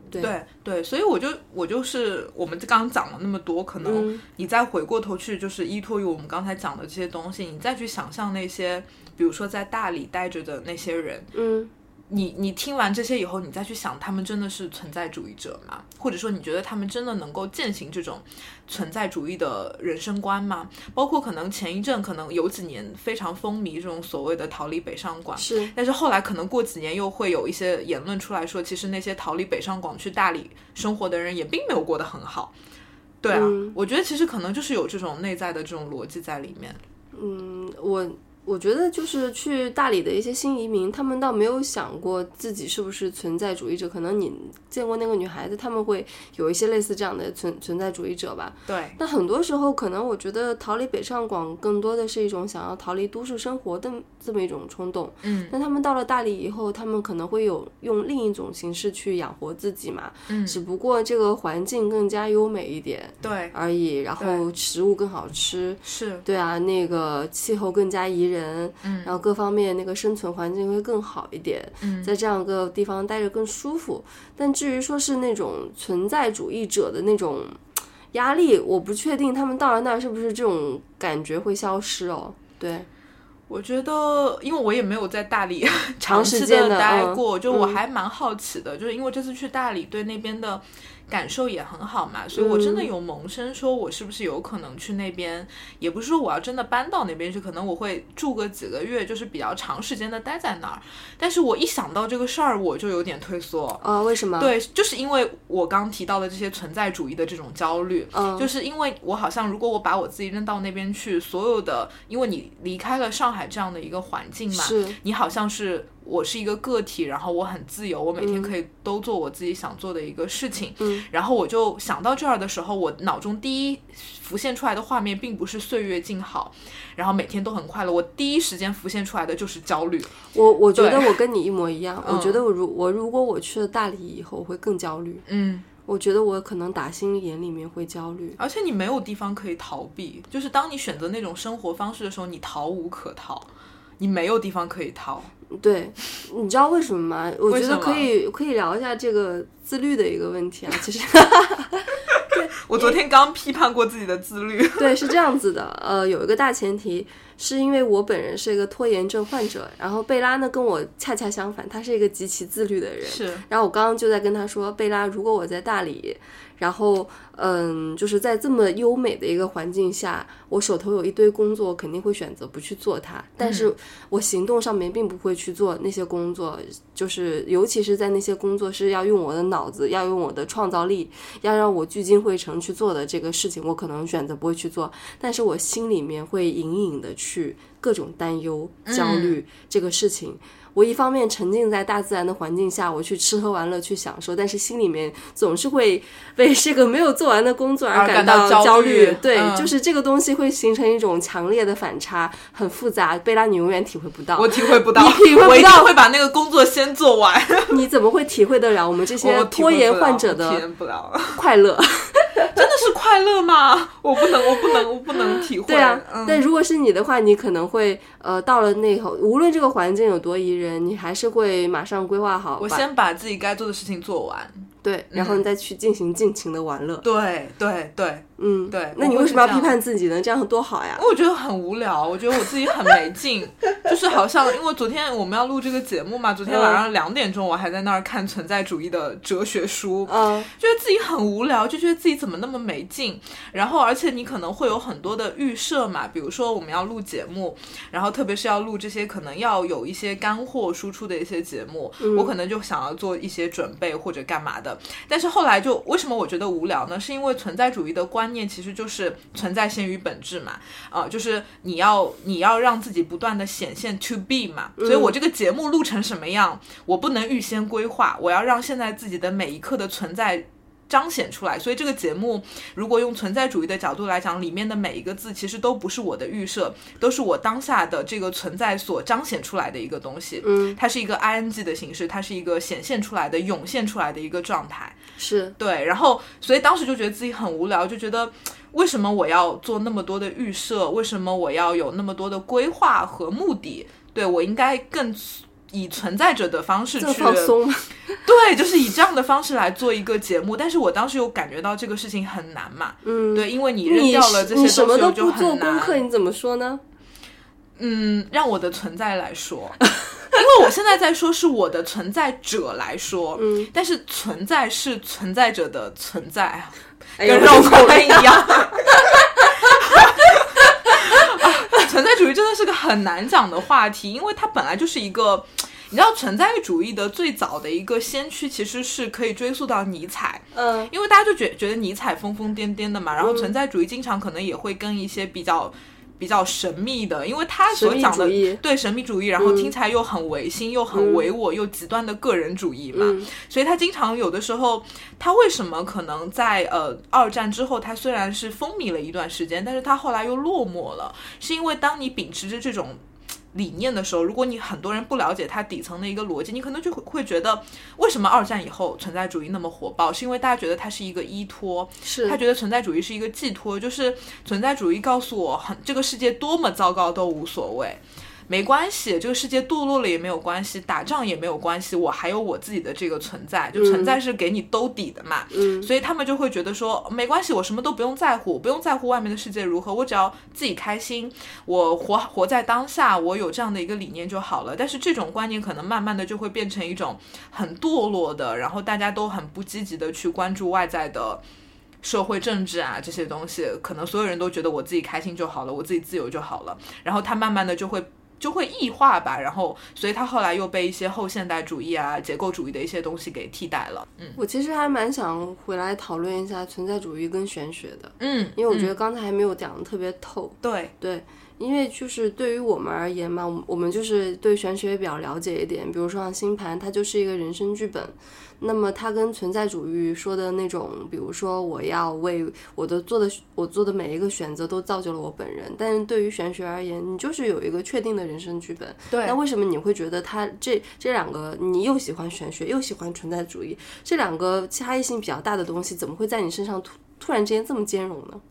对对对，所以我就我就是我们刚刚讲了那么多，可能你再回过头去，就是依托于我们刚才讲的这些东西，你再去想象那些，比如说在大理待着的那些人，嗯。你你听完这些以后，你再去想，他们真的是存在主义者吗？或者说，你觉得他们真的能够践行这种存在主义的人生观吗？包括可能前一阵可能有几年非常风靡这种所谓的逃离北上广，是，但是后来可能过几年又会有一些言论出来说，其实那些逃离北上广去大理生活的人也并没有过得很好。对啊，我觉得其实可能就是有这种内在的这种逻辑在里面。嗯，我。我觉得就是去大理的一些新移民，他们倒没有想过自己是不是存在主义者。可能你见过那个女孩子，他们会有一些类似这样的存存在主义者吧。对。那很多时候，可能我觉得逃离北上广更多的是一种想要逃离都市生活的这么一种冲动。嗯。那他们到了大理以后，他们可能会有用另一种形式去养活自己嘛。嗯。只不过这个环境更加优美一点。对。而已，然后食物更好吃。是。对啊，那个气候更加宜人。人，嗯，然后各方面那个生存环境会更好一点，嗯，在这样一个地方待着更舒服。但至于说是那种存在主义者的那种压力，我不确定他们到了那儿是不是这种感觉会消失哦。对，我觉得，因为我也没有在大理长时间的待过，就我还蛮好奇的，就是因为这次去大理，对那边的。感受也很好嘛，所以我真的有萌生说，我是不是有可能去那边？也不是说我要真的搬到那边去，可能我会住个几个月，就是比较长时间的待在那儿。但是我一想到这个事儿，我就有点退缩啊。为什么？对，就是因为我刚提到的这些存在主义的这种焦虑，嗯，就是因为我好像如果我把我自己扔到那边去，所有的，因为你离开了上海这样的一个环境嘛，是你好像是。我是一个个体，然后我很自由，我每天可以都做我自己想做的一个事情。嗯，然后我就想到这儿的时候，我脑中第一浮现出来的画面并不是岁月静好，然后每天都很快乐，我第一时间浮现出来的就是焦虑。我我觉得我跟你一模一样，我嗯觉得我如我如果我去了大理以后，我会更焦虑。嗯，我觉得我可能打心眼里面会焦虑。而且你没有地方可以逃避，就是当你选择那种生活方式的时候，你逃无可逃，你没有地方可以逃。对，你知道为什么吗？我觉得可以可以聊一下这个自律的一个问题啊。其实 我昨天刚批判过自己的自律。对，是这样子的，呃，有一个大前提，是因为我本人是一个拖延症患者，然后贝拉呢跟我恰恰相反，他是一个极其自律的人。是，然后我刚刚就在跟他说，贝拉，如果我在大理，然后嗯，就是在这么优美的一个环境下，我手头有一堆工作，肯定会选择不去做它。但是我行动上面并不会去做那些工作，就是尤其是在那些工作是要用我的脑子，要用我的创造力，要让我聚精会神去做的这个事情，我可能选择不会去做。但是我心里面会隐隐的去各种担忧、焦虑这个事情。我一方面沉浸在大自然的环境下，我去吃喝玩乐去享受，但是心里面总是会为这个没有做完的工作而感感到焦焦虑对，嗯就是这个东西会形成一种强烈的反差，很复杂。贝拉，你永远体会不到。我体会不到，你体会不我一定到会把那个工作先做完。你怎么会体会得了我们这 些拖延患者的快乐？真的是快乐吗？我不能，我不能，我不能体会。对啊，嗯、但如果是你的话，你可能会呃，到了那后，无论这个环境有多宜人，你还是会马上规划好，我先把自己该做的事情做完。对，然后你再去进行尽情的玩乐。对对对，嗯，对那你为什么要批判自己呢？这样多好呀！我觉得很无聊，我觉得我自己很没劲，就是好像因为昨天我们要录这个节目嘛，昨天晚上两点钟我还在那儿看存在主义的哲学书，嗯，觉得自己很无聊，就觉得自己怎么那么没劲。然后，而且你可能会有很多的预设嘛，比如说我们要录节目，然后特别是要录这些可能要有一些干货输出的一些节目，我可能就想要做一些准备或者干嘛的。但是后来就为什么我觉得无聊呢？是因为存在主义的观念其实就是存在先于本质嘛，啊、就是你要你要让自己不断的显现 to be 嘛。所以我这个节目录成什么样，我不能预先规划，我要让现在自己的每一刻的存在。彰显出来，所以这个节目如果用存在主义的角度来讲，里面的每一个字其实都不是我的预设，都是我当下的这个存在所彰显出来的一个东西。嗯，它是一个 ing 的形式，它是一个显现出来的、涌现出来的一个状态。是对，然后所以当时就觉得自己很无聊，就觉得为什么我要做那么多的预设？为什么我要有那么多的规划和目的？对我应该更以存在者的方式去放松？对，就是以这样的方式来做一个节目。但是我当时又感觉到这个事情很难嘛，嗯，对，因为你扔掉了这些什么东西，都不做我就很功课，难。你怎么说呢？嗯，让我的存在来说，因为我现在在说是我的存在者来说，嗯，但是存在是存在者的存在跟绕口令一样。啊存在主义真的是个很难讲的话题，因为它本来就是一个，你知道，存在主义的最早的一个先驱其实是可以追溯到尼采，嗯因为大家就觉觉得尼采疯疯癫癫的嘛，然后存在主义经常可能也会跟一些比较。比较神秘的，因为他所讲的对神秘主义，然后听起来又很唯心，又很唯我，又极端的个人主义嘛。嗯所以他经常有的时候，他为什么可能在呃二战之后，他虽然是风靡了一段时间，但是他后来又落寞了，是因为当你秉持着这种。理念的时候，如果你很多人不了解它底层的一个逻辑，你可能就会会觉得，为什么二战以后存在主义那么火爆？是因为大家觉得它是一个依托，是他觉得存在主义是一个寄托，就是存在主义告诉我，很这个世界多么糟糕都无所谓。没关系，这个世界堕落了也没有关系，打仗也没有关系，我还有我自己的这个存在，就存在是给你兜底的嘛。嗯所以他们就会觉得说，没关系，我什么都不用在乎，不用在乎外面的世界如何，我只要自己开心，我活活在当下，我有这样的一个理念就好了。但是这种观念可能慢慢的就会变成一种很堕落的，然后大家都很不积极的去关注外在的。社会政治啊这些东西，可能所有人都觉得我自己开心就好了，我自己自由就好了，然后他慢慢的就会就会异化吧，然后所以他后来又被一些后现代主义啊、结构主义的一些东西给替代了。嗯我其实还蛮想回来讨论一下存在主义跟玄学的，嗯，因为我觉嗯得刚才还没有讲的特别透。对，对，因为就是对于我们而言嘛，我们我们就是对玄学比较了解一点。比如说像星盘，它就是一个人生剧本。那么它跟存在主义说的那种，比如说我要为我的做的我做的每一个选择都造就了我本人。但是对于玄学而言，你就是有一个确定的人生剧本。对。那为什么你会觉得它这这两个你又喜欢玄学又喜欢存在主义这两个差异性比较大的东西，怎么会在你身上突突然之间这么兼容呢？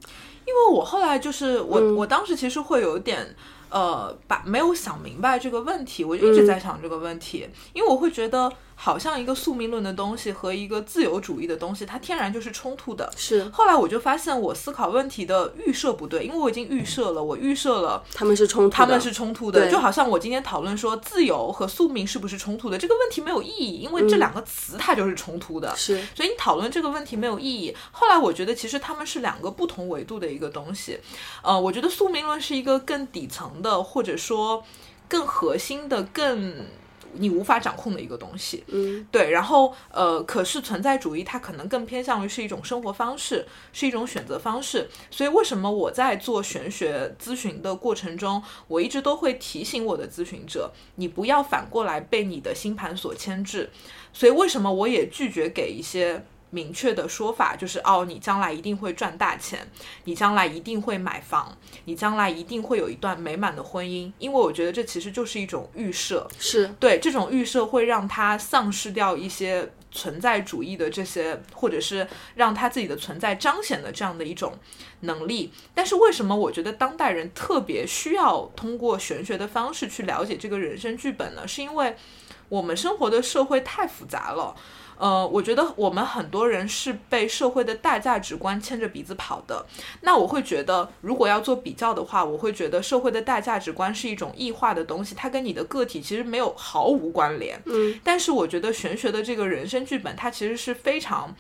因为我后来就是我，我当时其实会有点，呃，把没有想明白这个问题，我就一直在想这个问题，因为我会觉得。好像一个宿命论的东西和一个自由主义的东西，它天然就是冲突的。是。后来我就发现我思考问题的预设不对，因为我已经预设了，我预设了他们是冲突，他们是冲突的。就好像我今天讨论说自由和宿命是不是冲突的这个问题没有意义，因为这两个词它就是冲突的。是。所以你讨论这个问题没有意义。后来我觉得其实他们是两个不同维度的一个东西。呃，我觉得宿命论是一个更底层的，或者说更核心的，更。你无法掌控的一个东西，嗯，对，然后呃，可是存在主义它可能更偏向于是一种生活方式，是一种选择方式。所以为什么我在做玄学咨询的过程中，我一直都会提醒我的咨询者，你不要反过来被你的星盘所牵制。所以为什么我也拒绝给一些。明确的说法就是哦，你将来一定会赚大钱，你将来一定会买房，你将来一定会有一段美满的婚姻。因为我觉得这其实就是一种预设，是对这种预设会让他丧失掉一些存在主义的这些，或者是让他自己的存在彰显的这样的一种能力。但是为什么我觉得当代人特别需要通过玄学的方式去了解这个人生剧本呢？是因为我们生活的社会太复杂了。呃，我觉得我们很多人是被社会的大价值观牵着鼻子跑的。那我会觉得，如果要做比较的话，我会觉得社会的大价值观是一种异化的东西，它跟你的个体其实没有毫无关联。嗯，但是我觉得玄学的这个人生剧本，它其实是非常。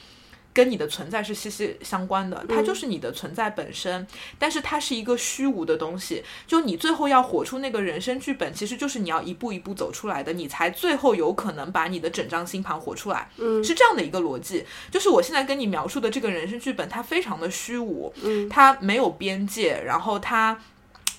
跟你的存在是息息相关的，它就是你的存在本身，但是它是一个虚无的东西。就你最后要活出那个人生剧本，其实就是你要一步一步走出来的，你才最后有可能把你的整张星盘活出来。嗯，是这样的一个逻辑。就是我现在跟你描述的这个人生剧本，它非常的虚无，嗯，它没有边界，然后它。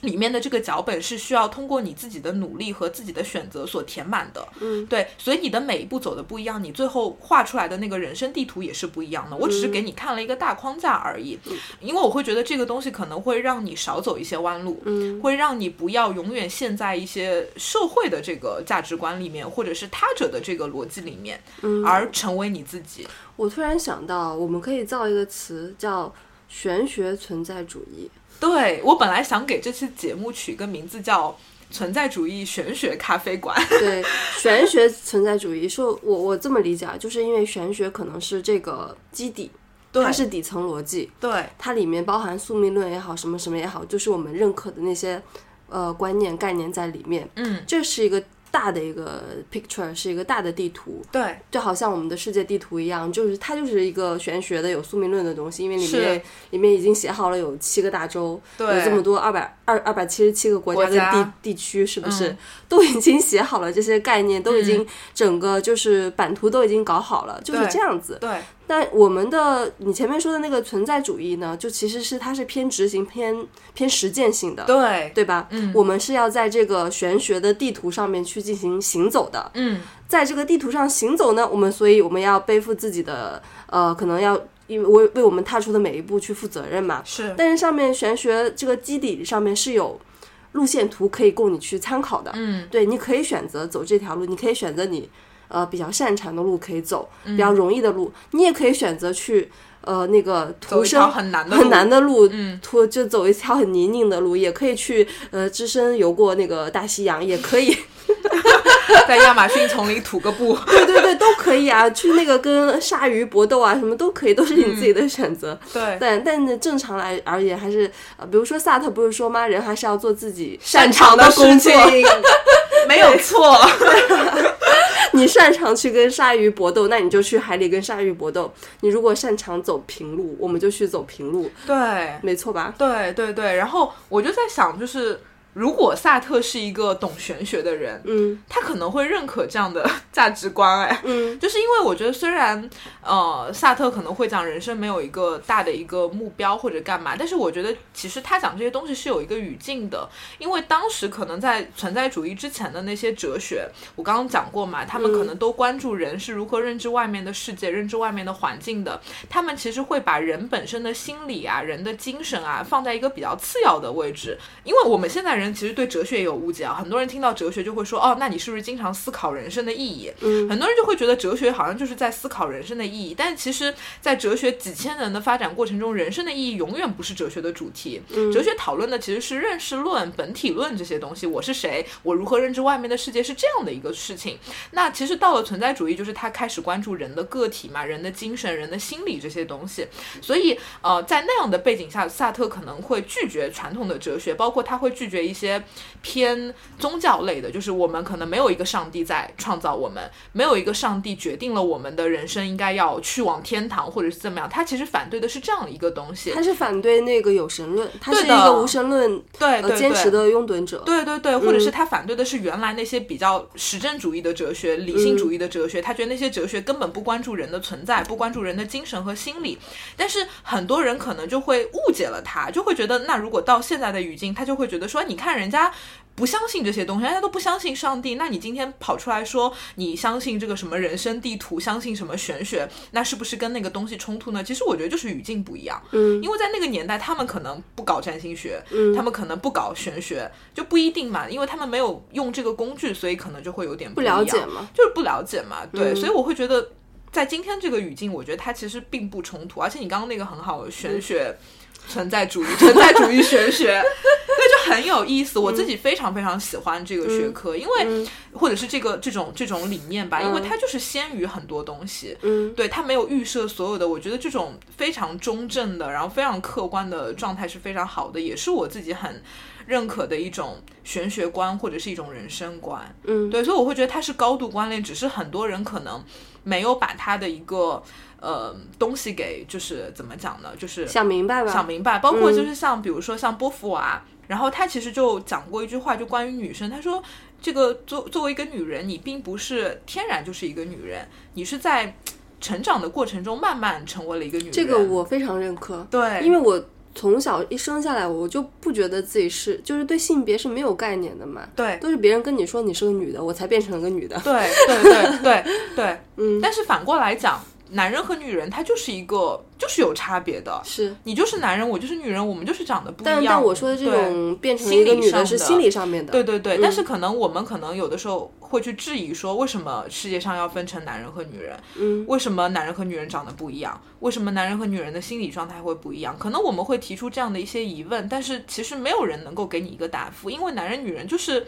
里面的这个脚本是需要通过你自己的努力和自己的选择所填满的，嗯，对，所以你的每一步走的不一样，你最后画出来的那个人生地图也是不一样的。我只是给你看了一个大框架而已，因为我会觉得这个东西可能会让你少走一些弯路，嗯，会让你不要永远陷在一些社会的这个价值观里面，或者是他者的这个逻辑里面，嗯，而成为你自己。我突然想到，我们可以造一个词叫玄学存在主义。对我本来想给这期节目取个名字叫“存在主义玄学咖啡馆”。对，玄学存在主义说我我这么理解啊，就是因为玄学可能是这个基底，它是底层逻辑，对，它里面包含宿命论也好，什么什么也好，就是我们认可的那些呃观念概念在里面。嗯，这是一个。大的一个 picture 是一个大的地图，对，就好像我们的世界地图一样，就是它就是一个玄学的有宿命论的东西，因为里面里面已经写好了有七个大洲，有这么多二百二二百七十七个国家跟地地区，是不是？都已经写好了这些概念，都已经整个就是版图都已经搞好了，就是这样子。对。但我们的你前面说的那个存在主义呢，就其实是它是偏执行、偏偏实践性的，对对吧？嗯，我们是要在这个玄学的地图上面去进行行走的。嗯，在这个地图上行走呢，我们所以我们要背负自己的呃，可能要因为为为我们踏出的每一步去负责任嘛。是，但是上面玄学这个基底上面是有路线图可以供你去参考的。嗯，对，你可以选择走这条路，你可以选择你。呃，比较擅长的路可以走，比较容易的路，你也可以选择去呃那个徒生很难的很难的路，嗯，徒就走一条很泥泞的路，也可以去呃只身游过那个大西洋，也可以 在亚马逊丛林吐个步，对对对，都可以啊，去那个跟鲨鱼搏斗啊，什么都可以，都是你自己的选择。对，但但正常来而言，还是呃，比如说萨特不是说吗？人还是要做自己擅长的工作，没有错。你擅长去跟鲨鱼搏斗，那你就去海里跟鲨鱼搏斗。你如果擅长走平路，我们就去走平路。对，没错吧？对对对。然后我就在想，就是如果萨特是一个懂玄学的人，嗯。他可能会认可这样的 价值观，哎，嗯。就是因为我觉得虽然呃萨特可能会讲人生没有一个大的一个目标或者干嘛，但是我觉得其实他讲这些东西是有一个语境的，因为当时可能在存在主义之前的那些哲学，我刚刚讲过嘛，他们可能都关注人是如何认知外面的世界、认知外面的环境的，他们其实会把人本身的心理啊、人的精神啊放在一个比较次要的位置，因为我们现在人其实对哲学也有误解啊，很多人听到哲学就会说，哦，那你是不是经常思考人生的意义？嗯很多人就会觉得哲学好像就是在思考人生的意义，但其实，在哲学几千年的发展过程中，人生的意义永远不是哲学的主题。哲学讨论的其实是认识论、本体论这些东西。我是谁？我如何认知外面的世界？是这样的一个事情。那其实到了存在主义，就是他开始关注人的个体嘛，人的精神、人的心理这些东西。所以，呃，在那样的背景下，萨特可能会拒绝传统的哲学，包括他会拒绝一些偏宗教类的，就是我们可能没有一个上帝在创造我们，没有一个上帝决定了我们的人生应该要去往天堂或者是怎么样。他其实反对的是这样的一个东西。他是反对那个有神论，他是一个无神论对坚持的拥趸者。对对对，或者是他反对的是原来那些比较实证主义的哲学、理性主义的哲学，他觉得那些哲学根本不关注人的存在，不关注人的精神和心理。但是很多人可能就会误解了他，就会觉得，那如果到现在的语境，他就会觉得说，你看人家。不相信这些东西，人家都不相信上帝。那你今天跑出来说你相信这个什么人生地图，相信什么玄学，那是不是跟那个东西冲突呢？其实我觉得就是语境不一样。嗯因为在那个年代，他们可能不搞占星学，嗯他们可能不搞玄学，就不一定嘛，因为他们没有用这个工具，所以可能就会有点不一样了解嘛，就是不了解嘛，对，嗯所以我会觉得。在今天这个语境，我觉得它其实并不冲突，而且你刚刚那个很好，玄学、存在主义、存在主义玄学，对，就很有意思。我自己非常非常喜欢这个学科，因为、嗯或者是这个这种这种理念吧，因为嗯它就是先于很多东西。嗯对它没有预设所有的，我觉得这种非常中正的，然后非常客观的状态是非常好的，也是我自己很认可的一种玄学观或者是一种人生观。嗯，对，所以我会觉得它是高度关联，只是很多人可能没有把它的一个呃东西给就是怎么讲呢，就是想明白吧？想明白，包括嗯。就是像比如说像波伏娃，然后他其实就讲过一句话，就关于女生，他说这个作作为一个女人，你并不是天然就是一个女人，你是在成长的过程中慢慢成为了一个女人。这个我非常认可，对，因为我从小一生下来，我就不觉得自己是，就是对性别是没有概念的嘛，对。都是别人跟你说你是个女的，我才变成了个女的。对对对对对，嗯，但是反过来讲，男人和女人他就是一个就是有差别的。是，你就是男人，我就是女人，我们就是长得不一样。但但我说的这对种变成一个女的是心理上面的，对对对，嗯但是可能我们可能有的时候会去质疑说，为什么世界上要分成男人和女人？嗯为什么男人和女人长得不一样？为什么男人和女人的心理状态会不一样？可能我们会提出这样的一些疑问，但是其实没有人能够给你一个答复，因为男人女人就是。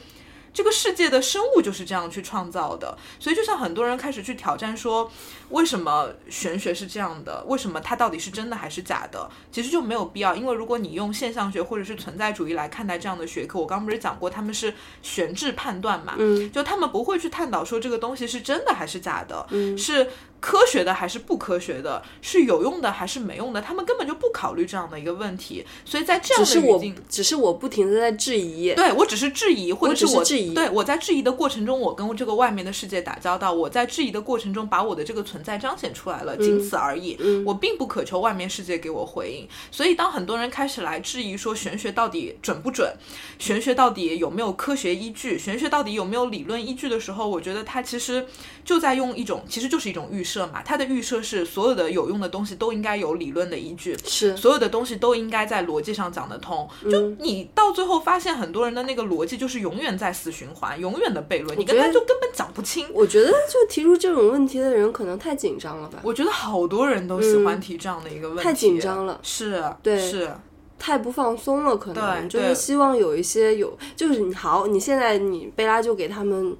这个世界的生物就是这样去创造的，所以就像很多人开始去挑战说，为什么玄学是这样的？为什么它到底是真的还是假的？其实就没有必要，因为如果你用现象学或者是存在主义来看待这样的学科，我刚刚不是讲过他们是悬置判断嘛，嗯就他们不会去探讨说这个东西是真的还是假的，嗯是科学的还是不科学的，是有用的还是没用的，他们根本就不考虑这样的一个问题。所以在这样的语境，只是我不停的在质疑，对我只是质疑，或者是我质疑对我在质疑的过程中，我跟这个外面的世界打交道，我在质疑的过程中把我的这个存在彰显出来了，仅此而已。嗯我并不渴求外面世界给我回应。所以当很多人开始来质疑说玄学到底准不准，玄学到底有没有科学依据，玄学到底有没有理论依据的时候，我觉得他其实就在用一种，其实就是一种预设嘛。他的预设是所有的有用的东西都应该有理论的依据，是所有的东西都应该在逻辑上讲得通。就嗯你到最后发现，很多人的那个逻辑就是永远在死循环，永远的悖论，你跟他就根本讲不清。我觉得就提出这种问题的人可能太紧张了吧，我觉得好多人都喜欢提这样的一个问题，嗯太紧张了是，对是，太不放松了，可能就是希望有一些有，就是你好，你现在你贝拉就给他们。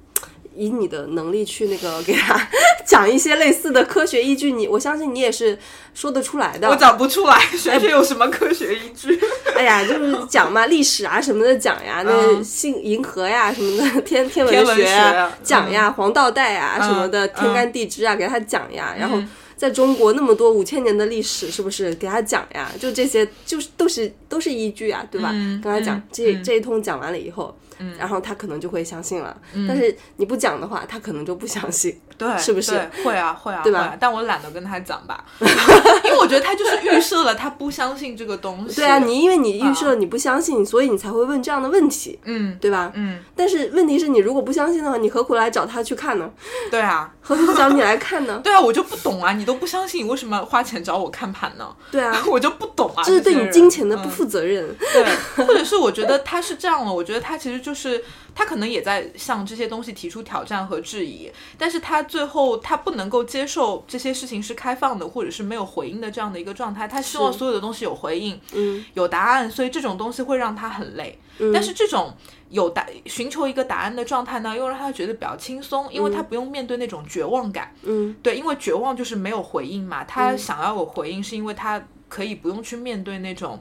以你的能力去那个 给他 讲一些类似的科学依据，你我相信你也是说得出来的。我讲不出来，玄学有什么科学依据？哎呀，就是讲嘛，历史啊什么的讲呀，那嗯星银河呀什么的，天天天文学学讲呀，黄道带呀什么的，嗯天干地支啊给他讲呀，然后嗯在中国那么多五千年的历史，是不是给他讲呀？就这些，就是都是都是依据啊，对吧？嗯跟他讲嗯这嗯这一通讲完了以后，嗯然后他可能就会相信了。但是你不讲的话，他可能就不相信。对，是不是会啊，会啊，对吧但我懒得跟他讲吧，因为我觉得他就是预设了他不相信这个东西。对啊，你因为你预设了你不相信，所以你才会问这样的问题，嗯对吧？嗯，但是问题是你如果不相信的话，你何苦来找他去看呢？对啊，何苦找你来看呢？对啊，我就不懂啊，你都不相信，你为什么花钱找我看盘呢？对啊，我就不懂啊，这是对你金钱的不嗯负责任。对，或者是我觉得他是这样了，我觉得他其实就是他可能也在向这些东西提出挑战和质疑，但是他最后他不能够接受这些事情是开放的或者是没有回应的这样的一个状态，他希望所有的东西有回应，嗯，有答案，所以这种东西会让他很累。但是这种有答寻求一个答案的状态呢，又让他觉得比较轻松，因为他不用面对那种绝望感。嗯，对，因为绝望就是没有回应嘛，他想要有回应，是因为他可以不用去面对那种。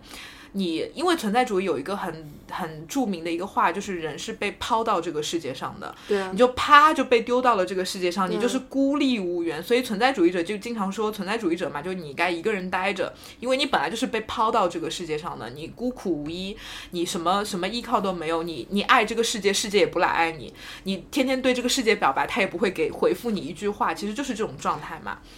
你因为存在主义有一个很很著名的一个话，就是人是被抛到这个世界上的，对啊你，就啪就被丢到了这个世界上，你就是孤立无援。所以存在主义者就经常说，存在主义者嘛，就你该一个人待着，因为你本来就是被抛到这个世界上的，你孤苦无依，你什么什么依靠都没有，你你爱这个世界，世界也不来爱你，你天天对这个世界表白，他也不会给回复你一句话，其实就是这种状态嘛。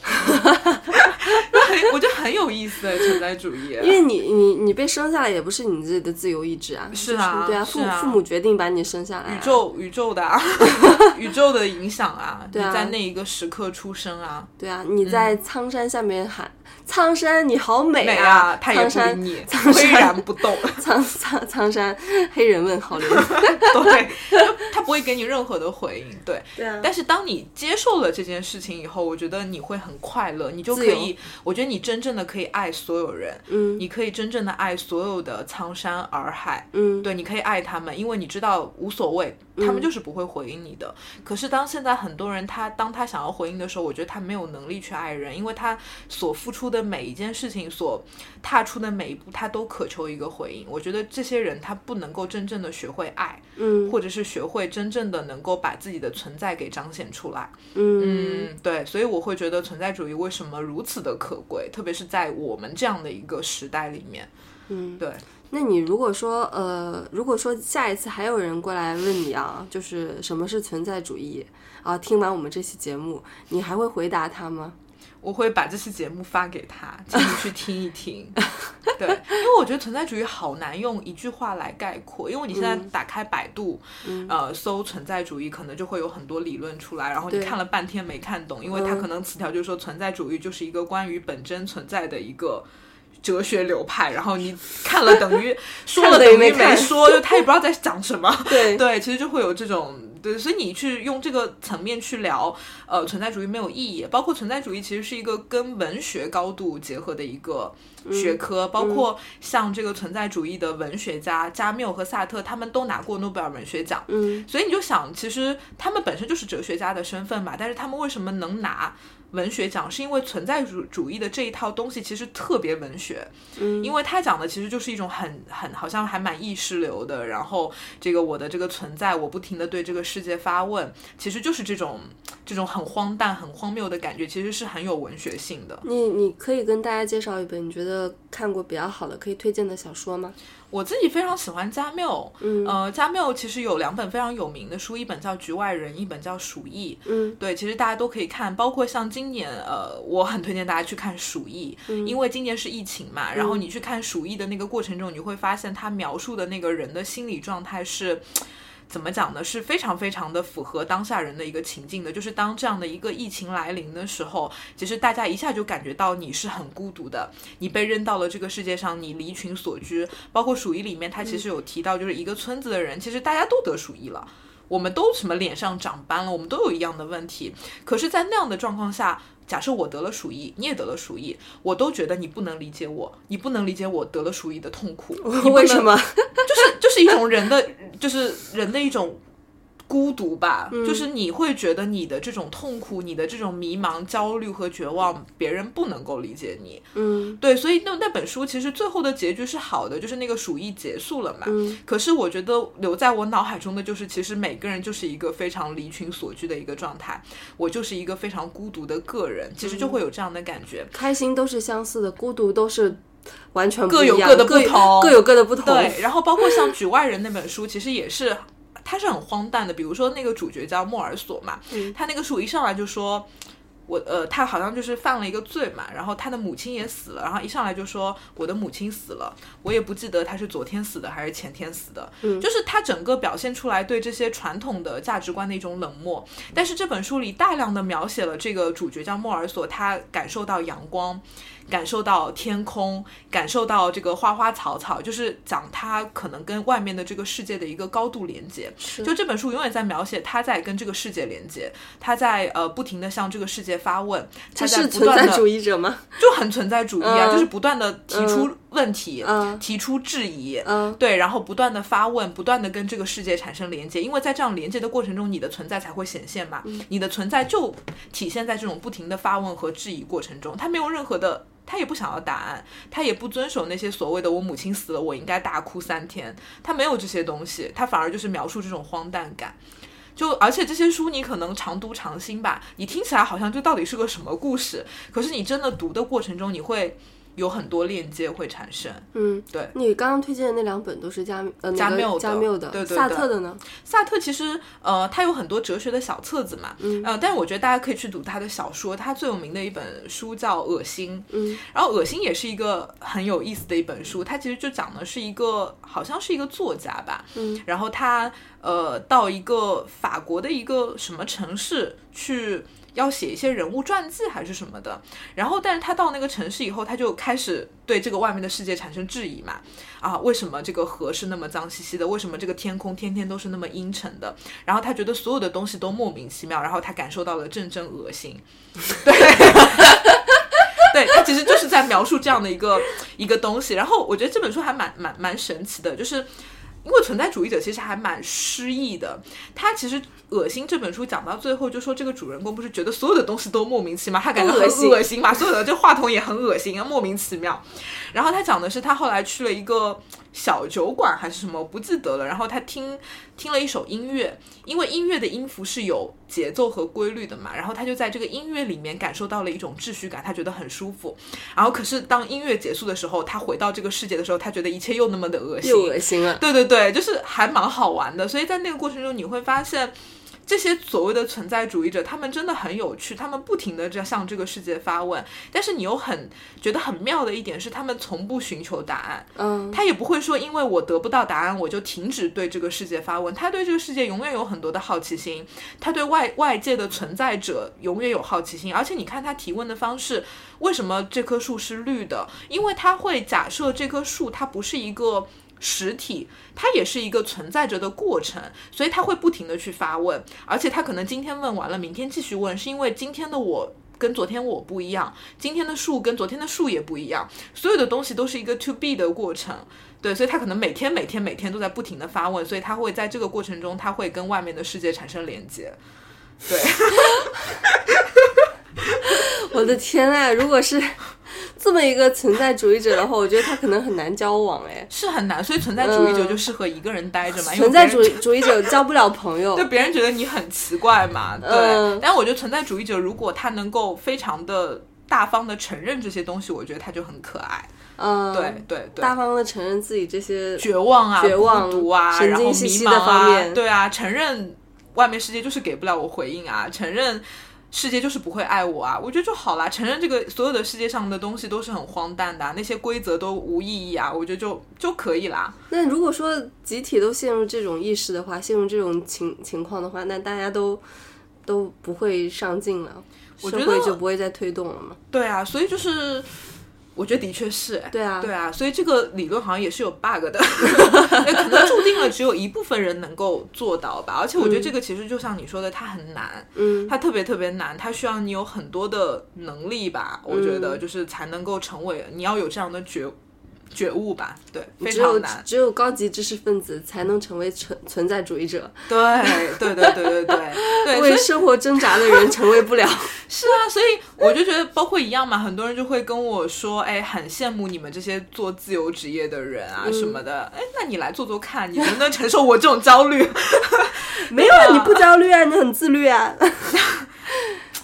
很我觉得很有意思的存在主义，因为你你你被生下来也不是你自己的自由意志啊，是啊就是对啊，父父母决定把你生下来啊，宇宙宇宙的、啊、宇宙的影响啊，对啊你在那一个时刻出生啊，对啊，你在苍山下面喊苍山你好美美啊，啊，他也苍山不理你，苍岿然不动。苍苍苍山黑人问好灵，对，就他不会给你任何的回应。对，对啊但是当你接受了这件事情以后，我觉得你会很快乐，你就可以，我觉得你真正的可以爱所有人，嗯你可以真正的爱所有的苍山洱海。嗯，对，你可以爱他们，因为你知道无所谓，他们就是不会回应你的。可是当现在很多人他当他想要回应的时候，我觉得他没有能力去爱人，因为他所付出的每一件事情，所踏出的每一步，他都渴求一个回应。我觉得这些人他不能够真正的学会爱，嗯或者是学会真正的能够把自己的存在给彰显出来。嗯嗯，对，所以我会觉得存在主义为什么如此的可贵，特别是在我们这样的一个时代里面。嗯，对。那你如果说呃，如果说下一次还有人过来问你啊，就是什么是存在主义啊，听完我们这期节目，你还会回答他吗？我会把这期节目发给他，请你去听一听。对，因为我觉得存在主义好难用一句话来概括，因为你现在打开百度，呃，搜存在主义，可能就会有很多理论出来，然后你看了半天没看懂，因为它可能词条就是说存在主义就是一个关于本真存在的一个。哲学流派，然后你看了等于 说了等于没说，就他也不知道在讲什么。对 对，其实就会有这种对，所以你去用这个层面去聊，呃，存在主义没有意义。包括存在主义其实是一个跟文学高度结合的一个学科，包括像这个存在主义的文学家加缪和萨特，他们都拿过诺贝尔文学奖。嗯所以你就想，其实他们本身就是哲学家的身份嘛，但是他们为什么能拿文学奖？是因为存在主主义的这一套东西其实特别文学，嗯，因为他讲的其实就是一种很很好像还蛮意识流的，然后这个我的这个存在，我不停的对这个世界发问，其实就是这种这种很荒诞、很荒谬的感觉，其实是很有文学性的。你你可以跟大家介绍一本你觉得看过比较好的可以推荐的小说吗？我自己非常喜欢加缪，嗯。呃，加缪其实有两本非常有名的书，一本叫《局外人》，一本叫《鼠疫》。嗯。对，其实大家都可以看，包括像今年，呃，我很推荐大家去看《鼠疫》，嗯。因为今年是疫情嘛，然后你去看《鼠疫》的那个过程中，你会发现他描述的那个人的心理状态是。怎么讲呢？是非常非常的符合当下人的一个情境的。就是当这样的一个疫情来临的时候，其实大家一下就感觉到你是很孤独的，你被扔到了这个世界上，你离群所居。包括鼠疫里面，它其实有提到，就是一个村子的人，其实大家都得鼠疫了。我们都什么脸上长斑了，我们都有一样的问题。可是，在那样的状况下，假设我得了鼠疫，你也得了鼠疫，我都觉得你不能理解我，你不能理解我得了鼠疫的痛苦。你为什么？就是就是一种人的，就是人的一种孤独吧，就是你会觉得你的这种痛苦、你的这种迷茫、焦虑和绝望，别人不能够理解你。嗯，对，所以那那本书其实最后的结局是好的，就是那个鼠疫结束了嘛。嗯。可是我觉得留在我脑海中的就是，其实每个人就是一个非常离群索居的一个状态，我就是一个非常孤独的个人，其实就会有这样的感觉。开心都是相似的，孤独都是完全各有各的不同，各有各的不同。对，然后包括像《局外人》那本书，其实也是。他是很荒诞的，比如说那个主角叫莫尔索嘛，他那个书一上来就说，我呃，他好像就是犯了一个罪嘛，然后他的母亲也死了，然后一上来就说我的母亲死了，我也不记得他是昨天死的还是前天死的，就是他整个表现出来对这些传统的价值观的一种冷漠。但是这本书里大量的描写了这个主角叫莫尔索，他感受到阳光。感受到天空，感受到这个花花草草，就是讲他可能跟外面的这个世界的一个高度连接。就这本书永远在描写他在跟这个世界连接，他在呃不停的向这个世界发问。他是存在主义者吗？就很存在主义啊，就是不断的提出问题，提出质疑，对，然后不断的发问，不断的跟这个世界产生连接。因为在这样连接的过程中，你的存在才会显现嘛。你的存在就体现在这种不停的发问和质疑过程中，他没有任何的。他也不想要答案，他也不遵守那些所谓的“我母亲死了，我应该大哭三天”，他没有这些东西，他反而就是描述这种荒诞感。就而且这些书你可能常读常新吧，你听起来好像这到底是个什么故事，可是你真的读的过程中，你会。有很多链接会产生，嗯，对。你刚刚推荐的那两本都是加呃加缪加缪的，对对。萨特的呢？萨特其实呃，他有很多哲学的小册子嘛，嗯，呃，但是我觉得大家可以去读他的小说，他最有名的一本书叫《恶心》，嗯，然后《恶心》也是一个很有意思的一本书，它其实就讲的是一个好像是一个作家吧，嗯，然后他呃到一个法国的一个什么城市去。要写一些人物传记还是什么的，然后，但是他到那个城市以后，他就开始对这个外面的世界产生质疑嘛，啊，为什么这个河是那么脏兮兮的？为什么这个天空天天都是那么阴沉的？然后他觉得所有的东西都莫名其妙，然后他感受到了阵阵恶心，对，对他其实就是在描述这样的一个一个东西。然后我觉得这本书还蛮蛮蛮神奇的，就是。因为存在主义者其实还蛮失意的，他其实《恶心》这本书讲到最后就说这个主人公不是觉得所有的东西都莫名其妙，他感觉很恶心嘛，所有的这话筒也很恶心啊，莫名其妙。然后他讲的是他后来去了一个。小酒馆还是什么，我不记得了。然后他听听了一首音乐，因为音乐的音符是有节奏和规律的嘛。然后他就在这个音乐里面感受到了一种秩序感，他觉得很舒服。然后可是当音乐结束的时候，他回到这个世界的时候，他觉得一切又那么的恶心，又恶心了。对对对，就是还蛮好玩的。所以在那个过程中，你会发现。这些所谓的存在主义者，他们真的很有趣，他们不停的在向这个世界发问，但是你又很觉得很妙的一点是，他们从不寻求答案，嗯，他也不会说因为我得不到答案，我就停止对这个世界发问，他对这个世界永远有很多的好奇心，他对外外界的存在者永远有好奇心，而且你看他提问的方式，为什么这棵树是绿的？因为他会假设这棵树它不是一个。实体，它也是一个存在着的过程，所以它会不停的去发问，而且它可能今天问完了，明天继续问，是因为今天的我跟昨天我不一样，今天的树跟昨天的树也不一样，所有的东西都是一个 to be 的过程，对，所以他可能每天每天每天都在不停的发问，所以他会在这个过程中，他会跟外面的世界产生连接，对，我的天啊，如果是。这么一个存在主义者的话，我觉得他可能很难交往，哎，是很难，所以存在主义者就适合一个人待着嘛。存在主义主义者交不了朋友，就别人觉得你很奇怪嘛。对，但我觉得存在主义者如果他能够非常的大方的承认这些东西，我觉得他就很可爱。嗯，对对对，大方的承认自己这些绝望啊、绝望、孤独啊、神经兮兮的方面，对啊，承认外面世界就是给不了我回应啊，承认。世界就是不会爱我啊！我觉得就好啦，承认这个所有的世界上的东西都是很荒诞的，那些规则都无意义啊！我觉得就就可以啦。那如果说集体都陷入这种意识的话，陷入这种情情况的话，那大家都都不会上进了，社会就不会再推动了嘛？对啊，所以就是。我觉得的确是，对啊，对啊，所以这个理论好像也是有 bug 的，可能注定了只有一部分人能够做到吧。而且我觉得这个其实就像你说的，它很难，嗯，它特别特别难，它需要你有很多的能力吧。我觉得就是才能够成为，你要有这样的觉觉悟吧，对，非常难。只有高级知识分子才能成为存存在主义者，对对对对对对 对，为生活挣扎的人成为不了。是啊，所以我就觉得，包括一样嘛，很多人就会跟我说，哎，很羡慕你们这些做自由职业的人啊什么的，哎，那你来做做看，你能不能承受我这种焦虑？没有啊，你不焦虑啊，你很自律啊，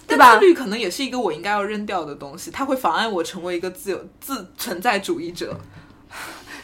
对吧自？律可能也是一个我应该要扔掉的东西，它会妨碍我成为一个自由自存在主义者。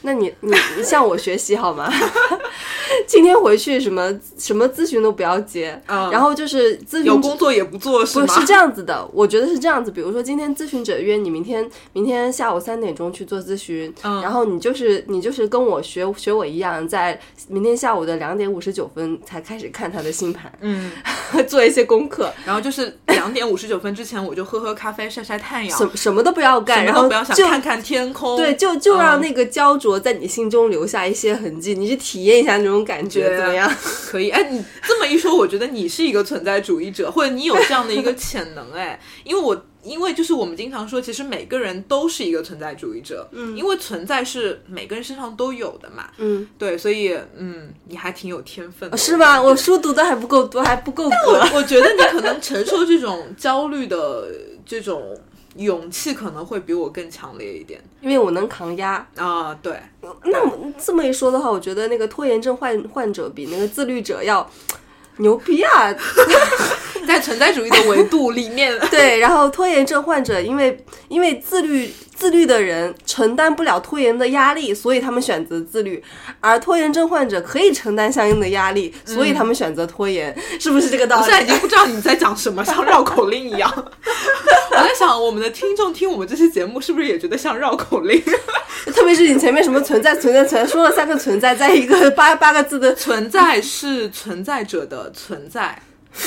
那你你你向我学习好吗？今天回去什么什么咨询都不要接，嗯然后就是咨询有工作也不做是吗？不是这样子的，我觉得是这样子。比如说，今天咨询者约你明天明天下午三点钟去做咨询，嗯然后你就是你就是跟我学学我一样，在明天下午的两点五十九分才开始看他的星盘，嗯，做一些功课，然后就是两点五十九分之前，我就喝喝咖啡、晒晒太阳，什什么都不要干，然后不要想，就看看天空。对，就就让嗯那个焦灼在你心中留下一些痕迹，你去体验一下那种感觉，对怎么样？可以，哎，你这么一说，我觉得你是一个存在主义者，或者你有这样的一个潜能，哎，因为我因为就是我们经常说，其实每个人都是一个存在主义者，嗯，因为存在是每个人身上都有的嘛，嗯，对，所以嗯，你还挺有天分的，是吧？我书读的还不够多，还不够格。我觉得你可能承受这种焦虑的这种勇气可能会比我更强烈一点因为我能扛压。啊、对，那我这么一说的话，我觉得那个拖延症患患者比那个自律者要牛逼啊！在存在主义的维度里面，对，然后拖延症患者因为因为自律自律的人承担不了拖延的压力，所以他们选择自律；而拖延症患者可以承担相应的压力，所以他们选择拖延，是不是这个道理 我现？在已经不知道你在讲什么，像绕口令一样。我在想，我们的听众听我们这期节目，是不是也觉得像绕口令？特别是你前面什么存在存在存在说了三个存在，在一个八八个字的存在是存在者的存在。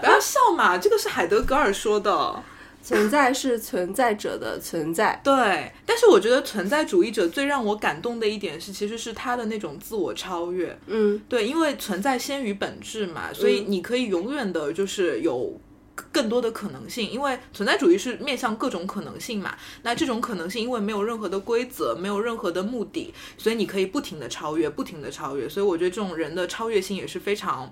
不要笑嘛，这个是海德格尔说的。存在是存在者的存在。对，但是我觉得存在主义者最让我感动的一点是，其实是他的那种自我超越。嗯对，因为存在先于本质嘛，所以你可以永远的就是有。更多的可能性，因为存在主义是面向各种可能性嘛。那这种可能性，因为没有任何的规则，没有任何的目的，所以你可以不停的超越，不停的超越。所以我觉得这种人的超越性也是非常，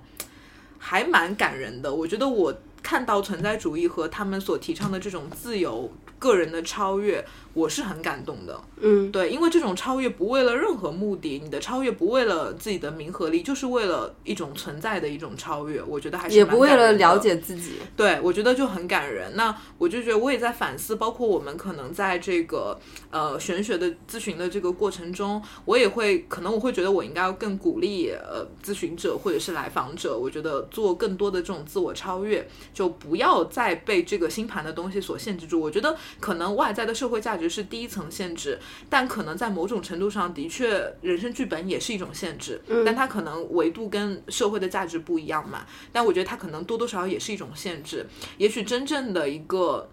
还蛮感人的。我觉得我看到存在主义和他们所提倡的这种自由、个人的超越，我是很感动的。嗯，对，因为这种超越不为了任何目的，你的超越不为了自己的名和利，就是为了一种存在的一种超越。我觉得还是也不为了了解自己。对，我觉得就很感人。那我就觉得我也在反思，包括我们可能在这个呃玄学的咨询的这个过程中，我也会可能我会觉得我应该要更鼓励呃咨询者或者是来访者，我觉得做更多的这种自我超越，就不要再被这个星盘的东西所限制住。我觉得可能外在的社会价值是第一层限制，但可能在某种程度上的确人生剧本也是一种限制，但它可能维度跟社会的价值不一样嘛。但我觉得它可能多多少少也是一种限制。也许真正的一个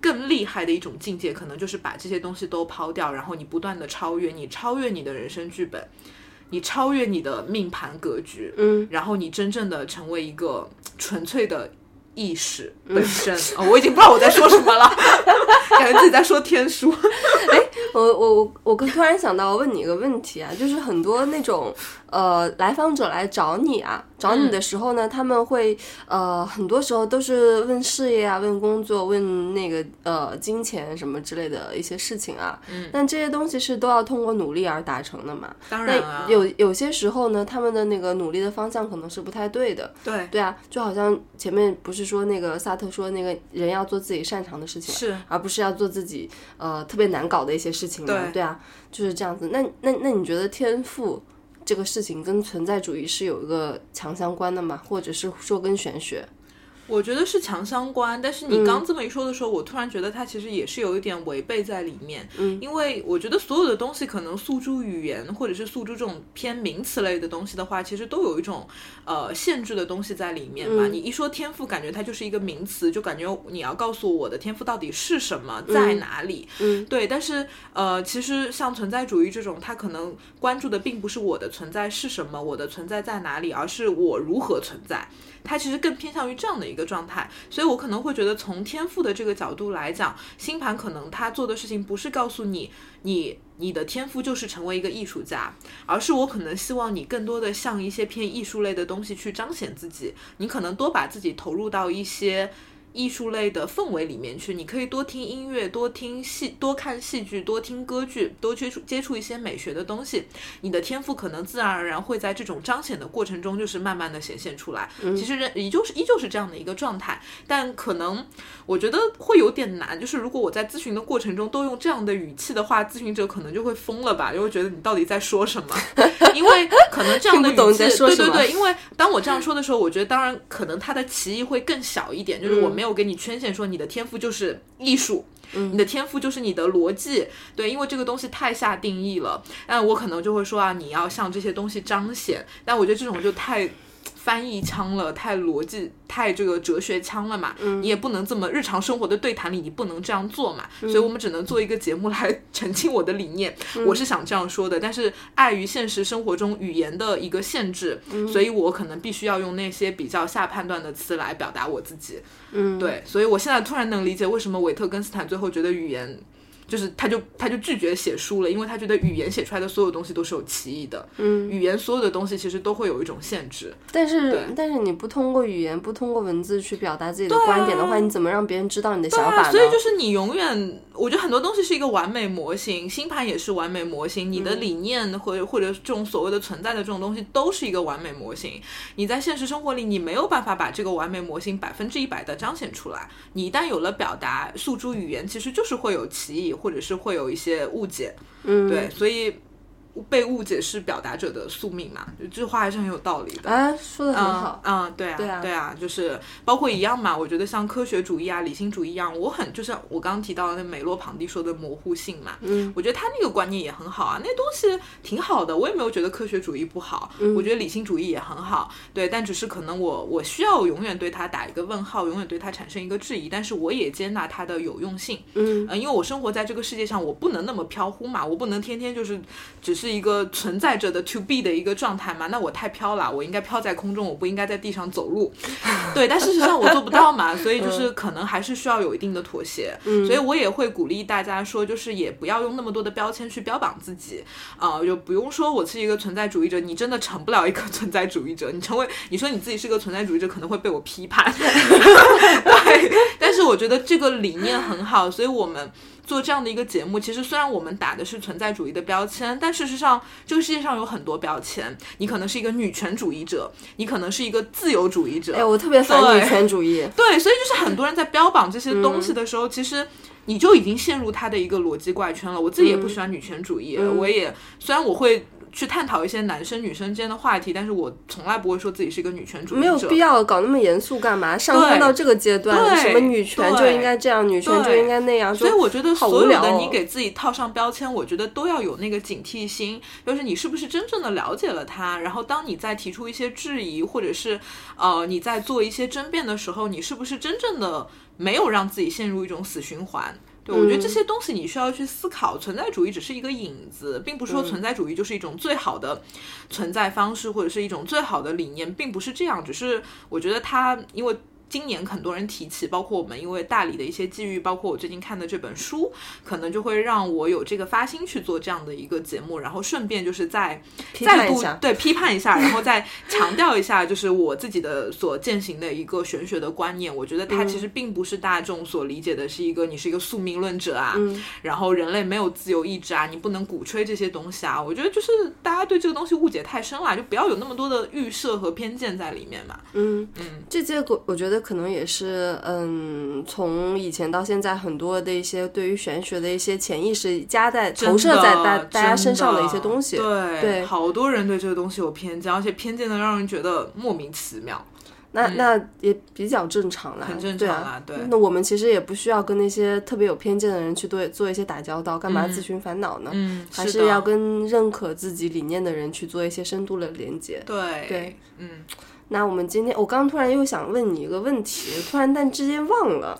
更厉害的一种境界，可能就是把这些东西都抛掉，然后你不断的超越，你超越你的人生剧本，你超越你的命盘格局，嗯，然后你真正的成为一个纯粹的。意识本身、哦，我已经不知道我在说什么了，感觉自己在说天书。我我我我突然想到，我问你一个问题啊，就是很多那种呃来访者来找你啊，找你的时候呢，他们会呃很多时候都是问事业啊、问工作、问那个呃金钱什么之类的一些事情啊。嗯。但这些东西是都要通过努力而达成的嘛？当然啊，有有些时候呢，他们的那个努力的方向可能是不太对的。对，对啊，就好像前面不是说那个萨特说那个人要做自己擅长的事情，是而不是要做自己呃特别难搞的一些事情嘛。对啊，就是这样子。那那那你觉得天赋这个事情跟存在主义是有一个强相关的嘛？或者是说跟玄学？我觉得是强相关，但是你刚这么一说的时候，我突然觉得它其实也是有一点违背在里面。嗯，因为我觉得所有的东西可能诉诸语言或者是诉诸这种偏名词类的东西的话，其实都有一种呃限制的东西在里面嘛。你一说天赋，感觉它就是一个名词，就感觉你要告诉我我的天赋到底是什么，在哪里。嗯，对。但是呃，其实像存在主义这种，它可能关注的并不是我的存在是什么，我的存在在哪里，而是我如何存在。它其实更偏向于这样的一一个状态，所以我可能会觉得从天赋的这个角度来讲，星盘可能他做的事情不是告诉你你你的天赋就是成为一个艺术家，而是我可能希望你更多的像一些偏艺术类的东西去彰显自己，你可能多把自己投入到一些。艺术类的氛围里面去，你可以多听音乐，多听戏，多看戏剧，多听歌剧，多接触接触一些美学的东西。你的天赋可能自然而然会在这种彰显的过程中，就是慢慢的显现出来。其实人依旧是依旧是这样的一个状态，但可能我觉得会有点难。就是如果我在咨询的过程中都用这样的语气的话，咨询者可能就会疯了吧，就会觉得你到底在说什么？因为可能这样的语气，对对对，因为当我这样说的时候，我觉得当然可能它的歧义会更小一点，就是我没有。没有给你圈限，说你的天赋就是艺术，嗯你的天赋就是你的逻辑，对，因为这个东西太下定义了。那我可能就会说啊，你要向这些东西彰显，但我觉得这种就太。翻译腔了，太逻辑，太这个哲学腔了嘛？嗯，你也不能这么日常生活的对谈里，你不能这样做嘛？所以我们只能做一个节目来澄清我的理念。我是想这样说的，但是碍于现实生活中语言的一个限制，所以我可能必须要用那些比较下判断的词来表达我自己。嗯，对，所以我现在突然能理解为什么维特根斯坦最后觉得语言。就是他就他就拒绝写书了，因为他觉得语言写出来的所有东西都是有歧义的。嗯，语言所有的东西其实都会有一种限制。但是但是你不通过语言，不通过文字去表达自己的观点的话，你怎么让别人知道你的想法呢？所以就是你永远，我觉得很多东西是一个完美模型，星盘也是完美模型，你的理念或或者这种所谓的存在的这种东西都是一个完美模型。你在现实生活里，你没有办法把这个完美模型百分之一百的彰显出来。你一旦有了表达诉诸语言，其实就是会有歧义，或者是会有。一些误解，嗯，对，所以。被误解是表达者的宿命嘛？就这话还是很有道理的。啊，说的很好。嗯，对啊，对啊，对啊，就是包括一样嘛。我觉得像科学主义啊、理性主义一样，我很就是我刚刚提到的那美洛庞蒂说的模糊性嘛。嗯，我觉得他那个观念也很好啊，那东西挺好的。我也没有觉得科学主义不好，我觉得理性主义也很好。对，但只是可能我我需要永远对他打一个问号，永远对他产生一个质疑。但是我也接纳它的有用性。嗯，因为我生活在这个世界上，我不能那么飘忽嘛，我不能天天就是只是一个存。在着的 to be 的一个状态嘛，那我太飘了，我应该飘在空中，我不应该在地上走路。对，但事实上我做不到嘛，所以就是可能还是需要有一定的妥协。嗯，所以我也会鼓励大家说，就是也不要用那么多的标签去标榜自己啊，就不用说我是一个存在主义者，你真的成不了一个 存在主义者。你成为你说你自己是个存在主义者，可能会被我批判。对，但是我觉得这个理念很好，所以我们。做这样的一个节目，其实虽然我们打的是存在主义的标签，但事实上这个世界上有很多标签。你可能是一个女权主义者，你可能是一个自由主义者。哎，我特别反女权主义。对，所以就是很多人在标榜这些东西的时候，其实你就已经陷入他的一个逻辑怪圈了。我自己也不喜欢女权主义，我也虽然我会。去探讨一些男生女生之间的话题，但是我从来不会说自己是一个女权主义者。没有必要搞那么严肃干嘛？上升到这个阶段，什么女权就应该这样，女权就应该那样。所以我觉得所有的你给自己套上标签，我觉得都要有那个警惕心，就是你是不是真正的了解了他？然后当你在提出一些质疑，或者是呃你在做一些争辩的时候，你是不是真正的没有让自己陷入一种死循环？对，我觉得这些东西你需要去思考。存在主义只是一个影子，并不是说存在主义就是一种最好的存在方式，或者是一种最好的理念，并不是这样。只是我觉得它因为。今年很多人提起，包括我们因为大理的一些际遇，包括我最近看的这本书，可能就会让我有这个发心去做这样的一个节目，然后顺便就是再再度对批判一下，然后再强调一下，就是我自己的所践行的一个玄学的观念。我觉得它其实并不是大众所理解的，是一个你是一个宿命论者啊，然后人类没有自由意志啊，你不能鼓吹这些东西啊。我觉得就是大家对这个东西误解太深了，就不要有那么多的预设和偏见在里面嘛。嗯嗯，这结果我觉得。可能也是，嗯，从以前到现在，很多的一些对于玄学的一些潜意识加在投射在大大家身上的一些东西。对对，好多人对这个东西有偏见，而且偏见的让人觉得莫名其妙。那那也比较正常了，很正常啊。对，那我们其实也不需要跟那些特别有偏见的人去对做一些打交道，干嘛自寻烦恼呢？嗯，还是要跟认可自己理念的人去做一些深度的连接。对对，嗯。那我们今天，我刚突然又想问你一个问题，突然但之间忘了。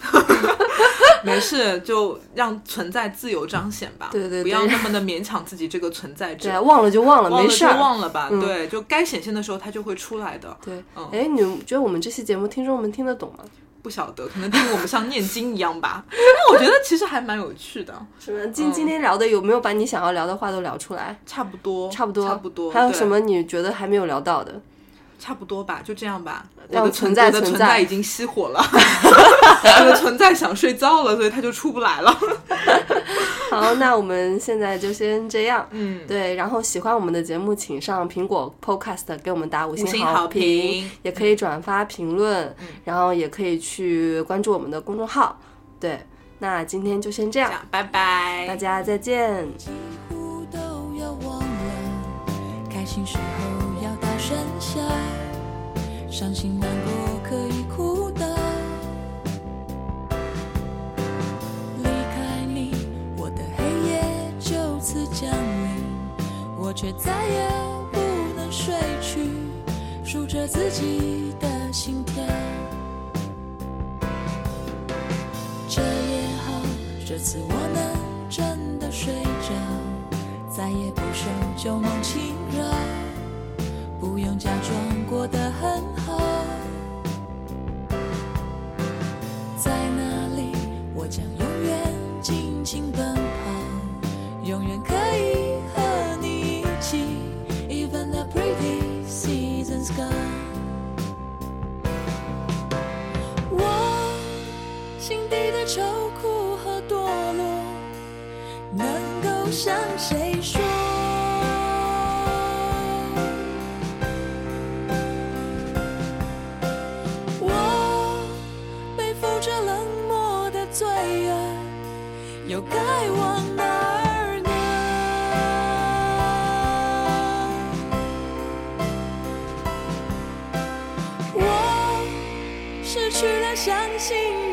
没事，就让存在自由彰显吧。对对对不要那么的勉强自己这个存在 者。对，忘了就忘了，没事儿。忘了吧。嗯对，就该显现的时候它就会出来的。对，嗯哎，你觉得我们这期节目听众们听得懂吗？不晓得，可能听我们像念经一样吧。但我觉得其实还蛮有趣的，什么？今嗯今天聊的有没有把你想要聊的话都聊出来？差不多，差不多，差不多。还有什么你觉得还没有聊到的？差不多吧，就这样吧。我让的存在我的存在已经熄火了，我的存在想睡觉了，所以他就出不来了。好，那我们现在就先这样。嗯，对，然后喜欢我们的节目，请上苹果 Podcast 给我们打五星好评也可以转发评论，然后也可以去关注我们的公众号。对，那今天就先这样，这样，拜拜，大家再见。几乎都要忘了，开心时候要大声笑，伤心难过可以哭的。离开你，我的黑夜就此降临，我却再也不能睡去，数着自己的心跳。这也好，这次我能真的睡着，再也不受旧梦侵扰，不用假装过的尽奔跑，永远可以和你一起，Even the pretty seasons gone。我心底的愁苦和堕落，能够向谁说？又该往哪儿呢？我失去了相信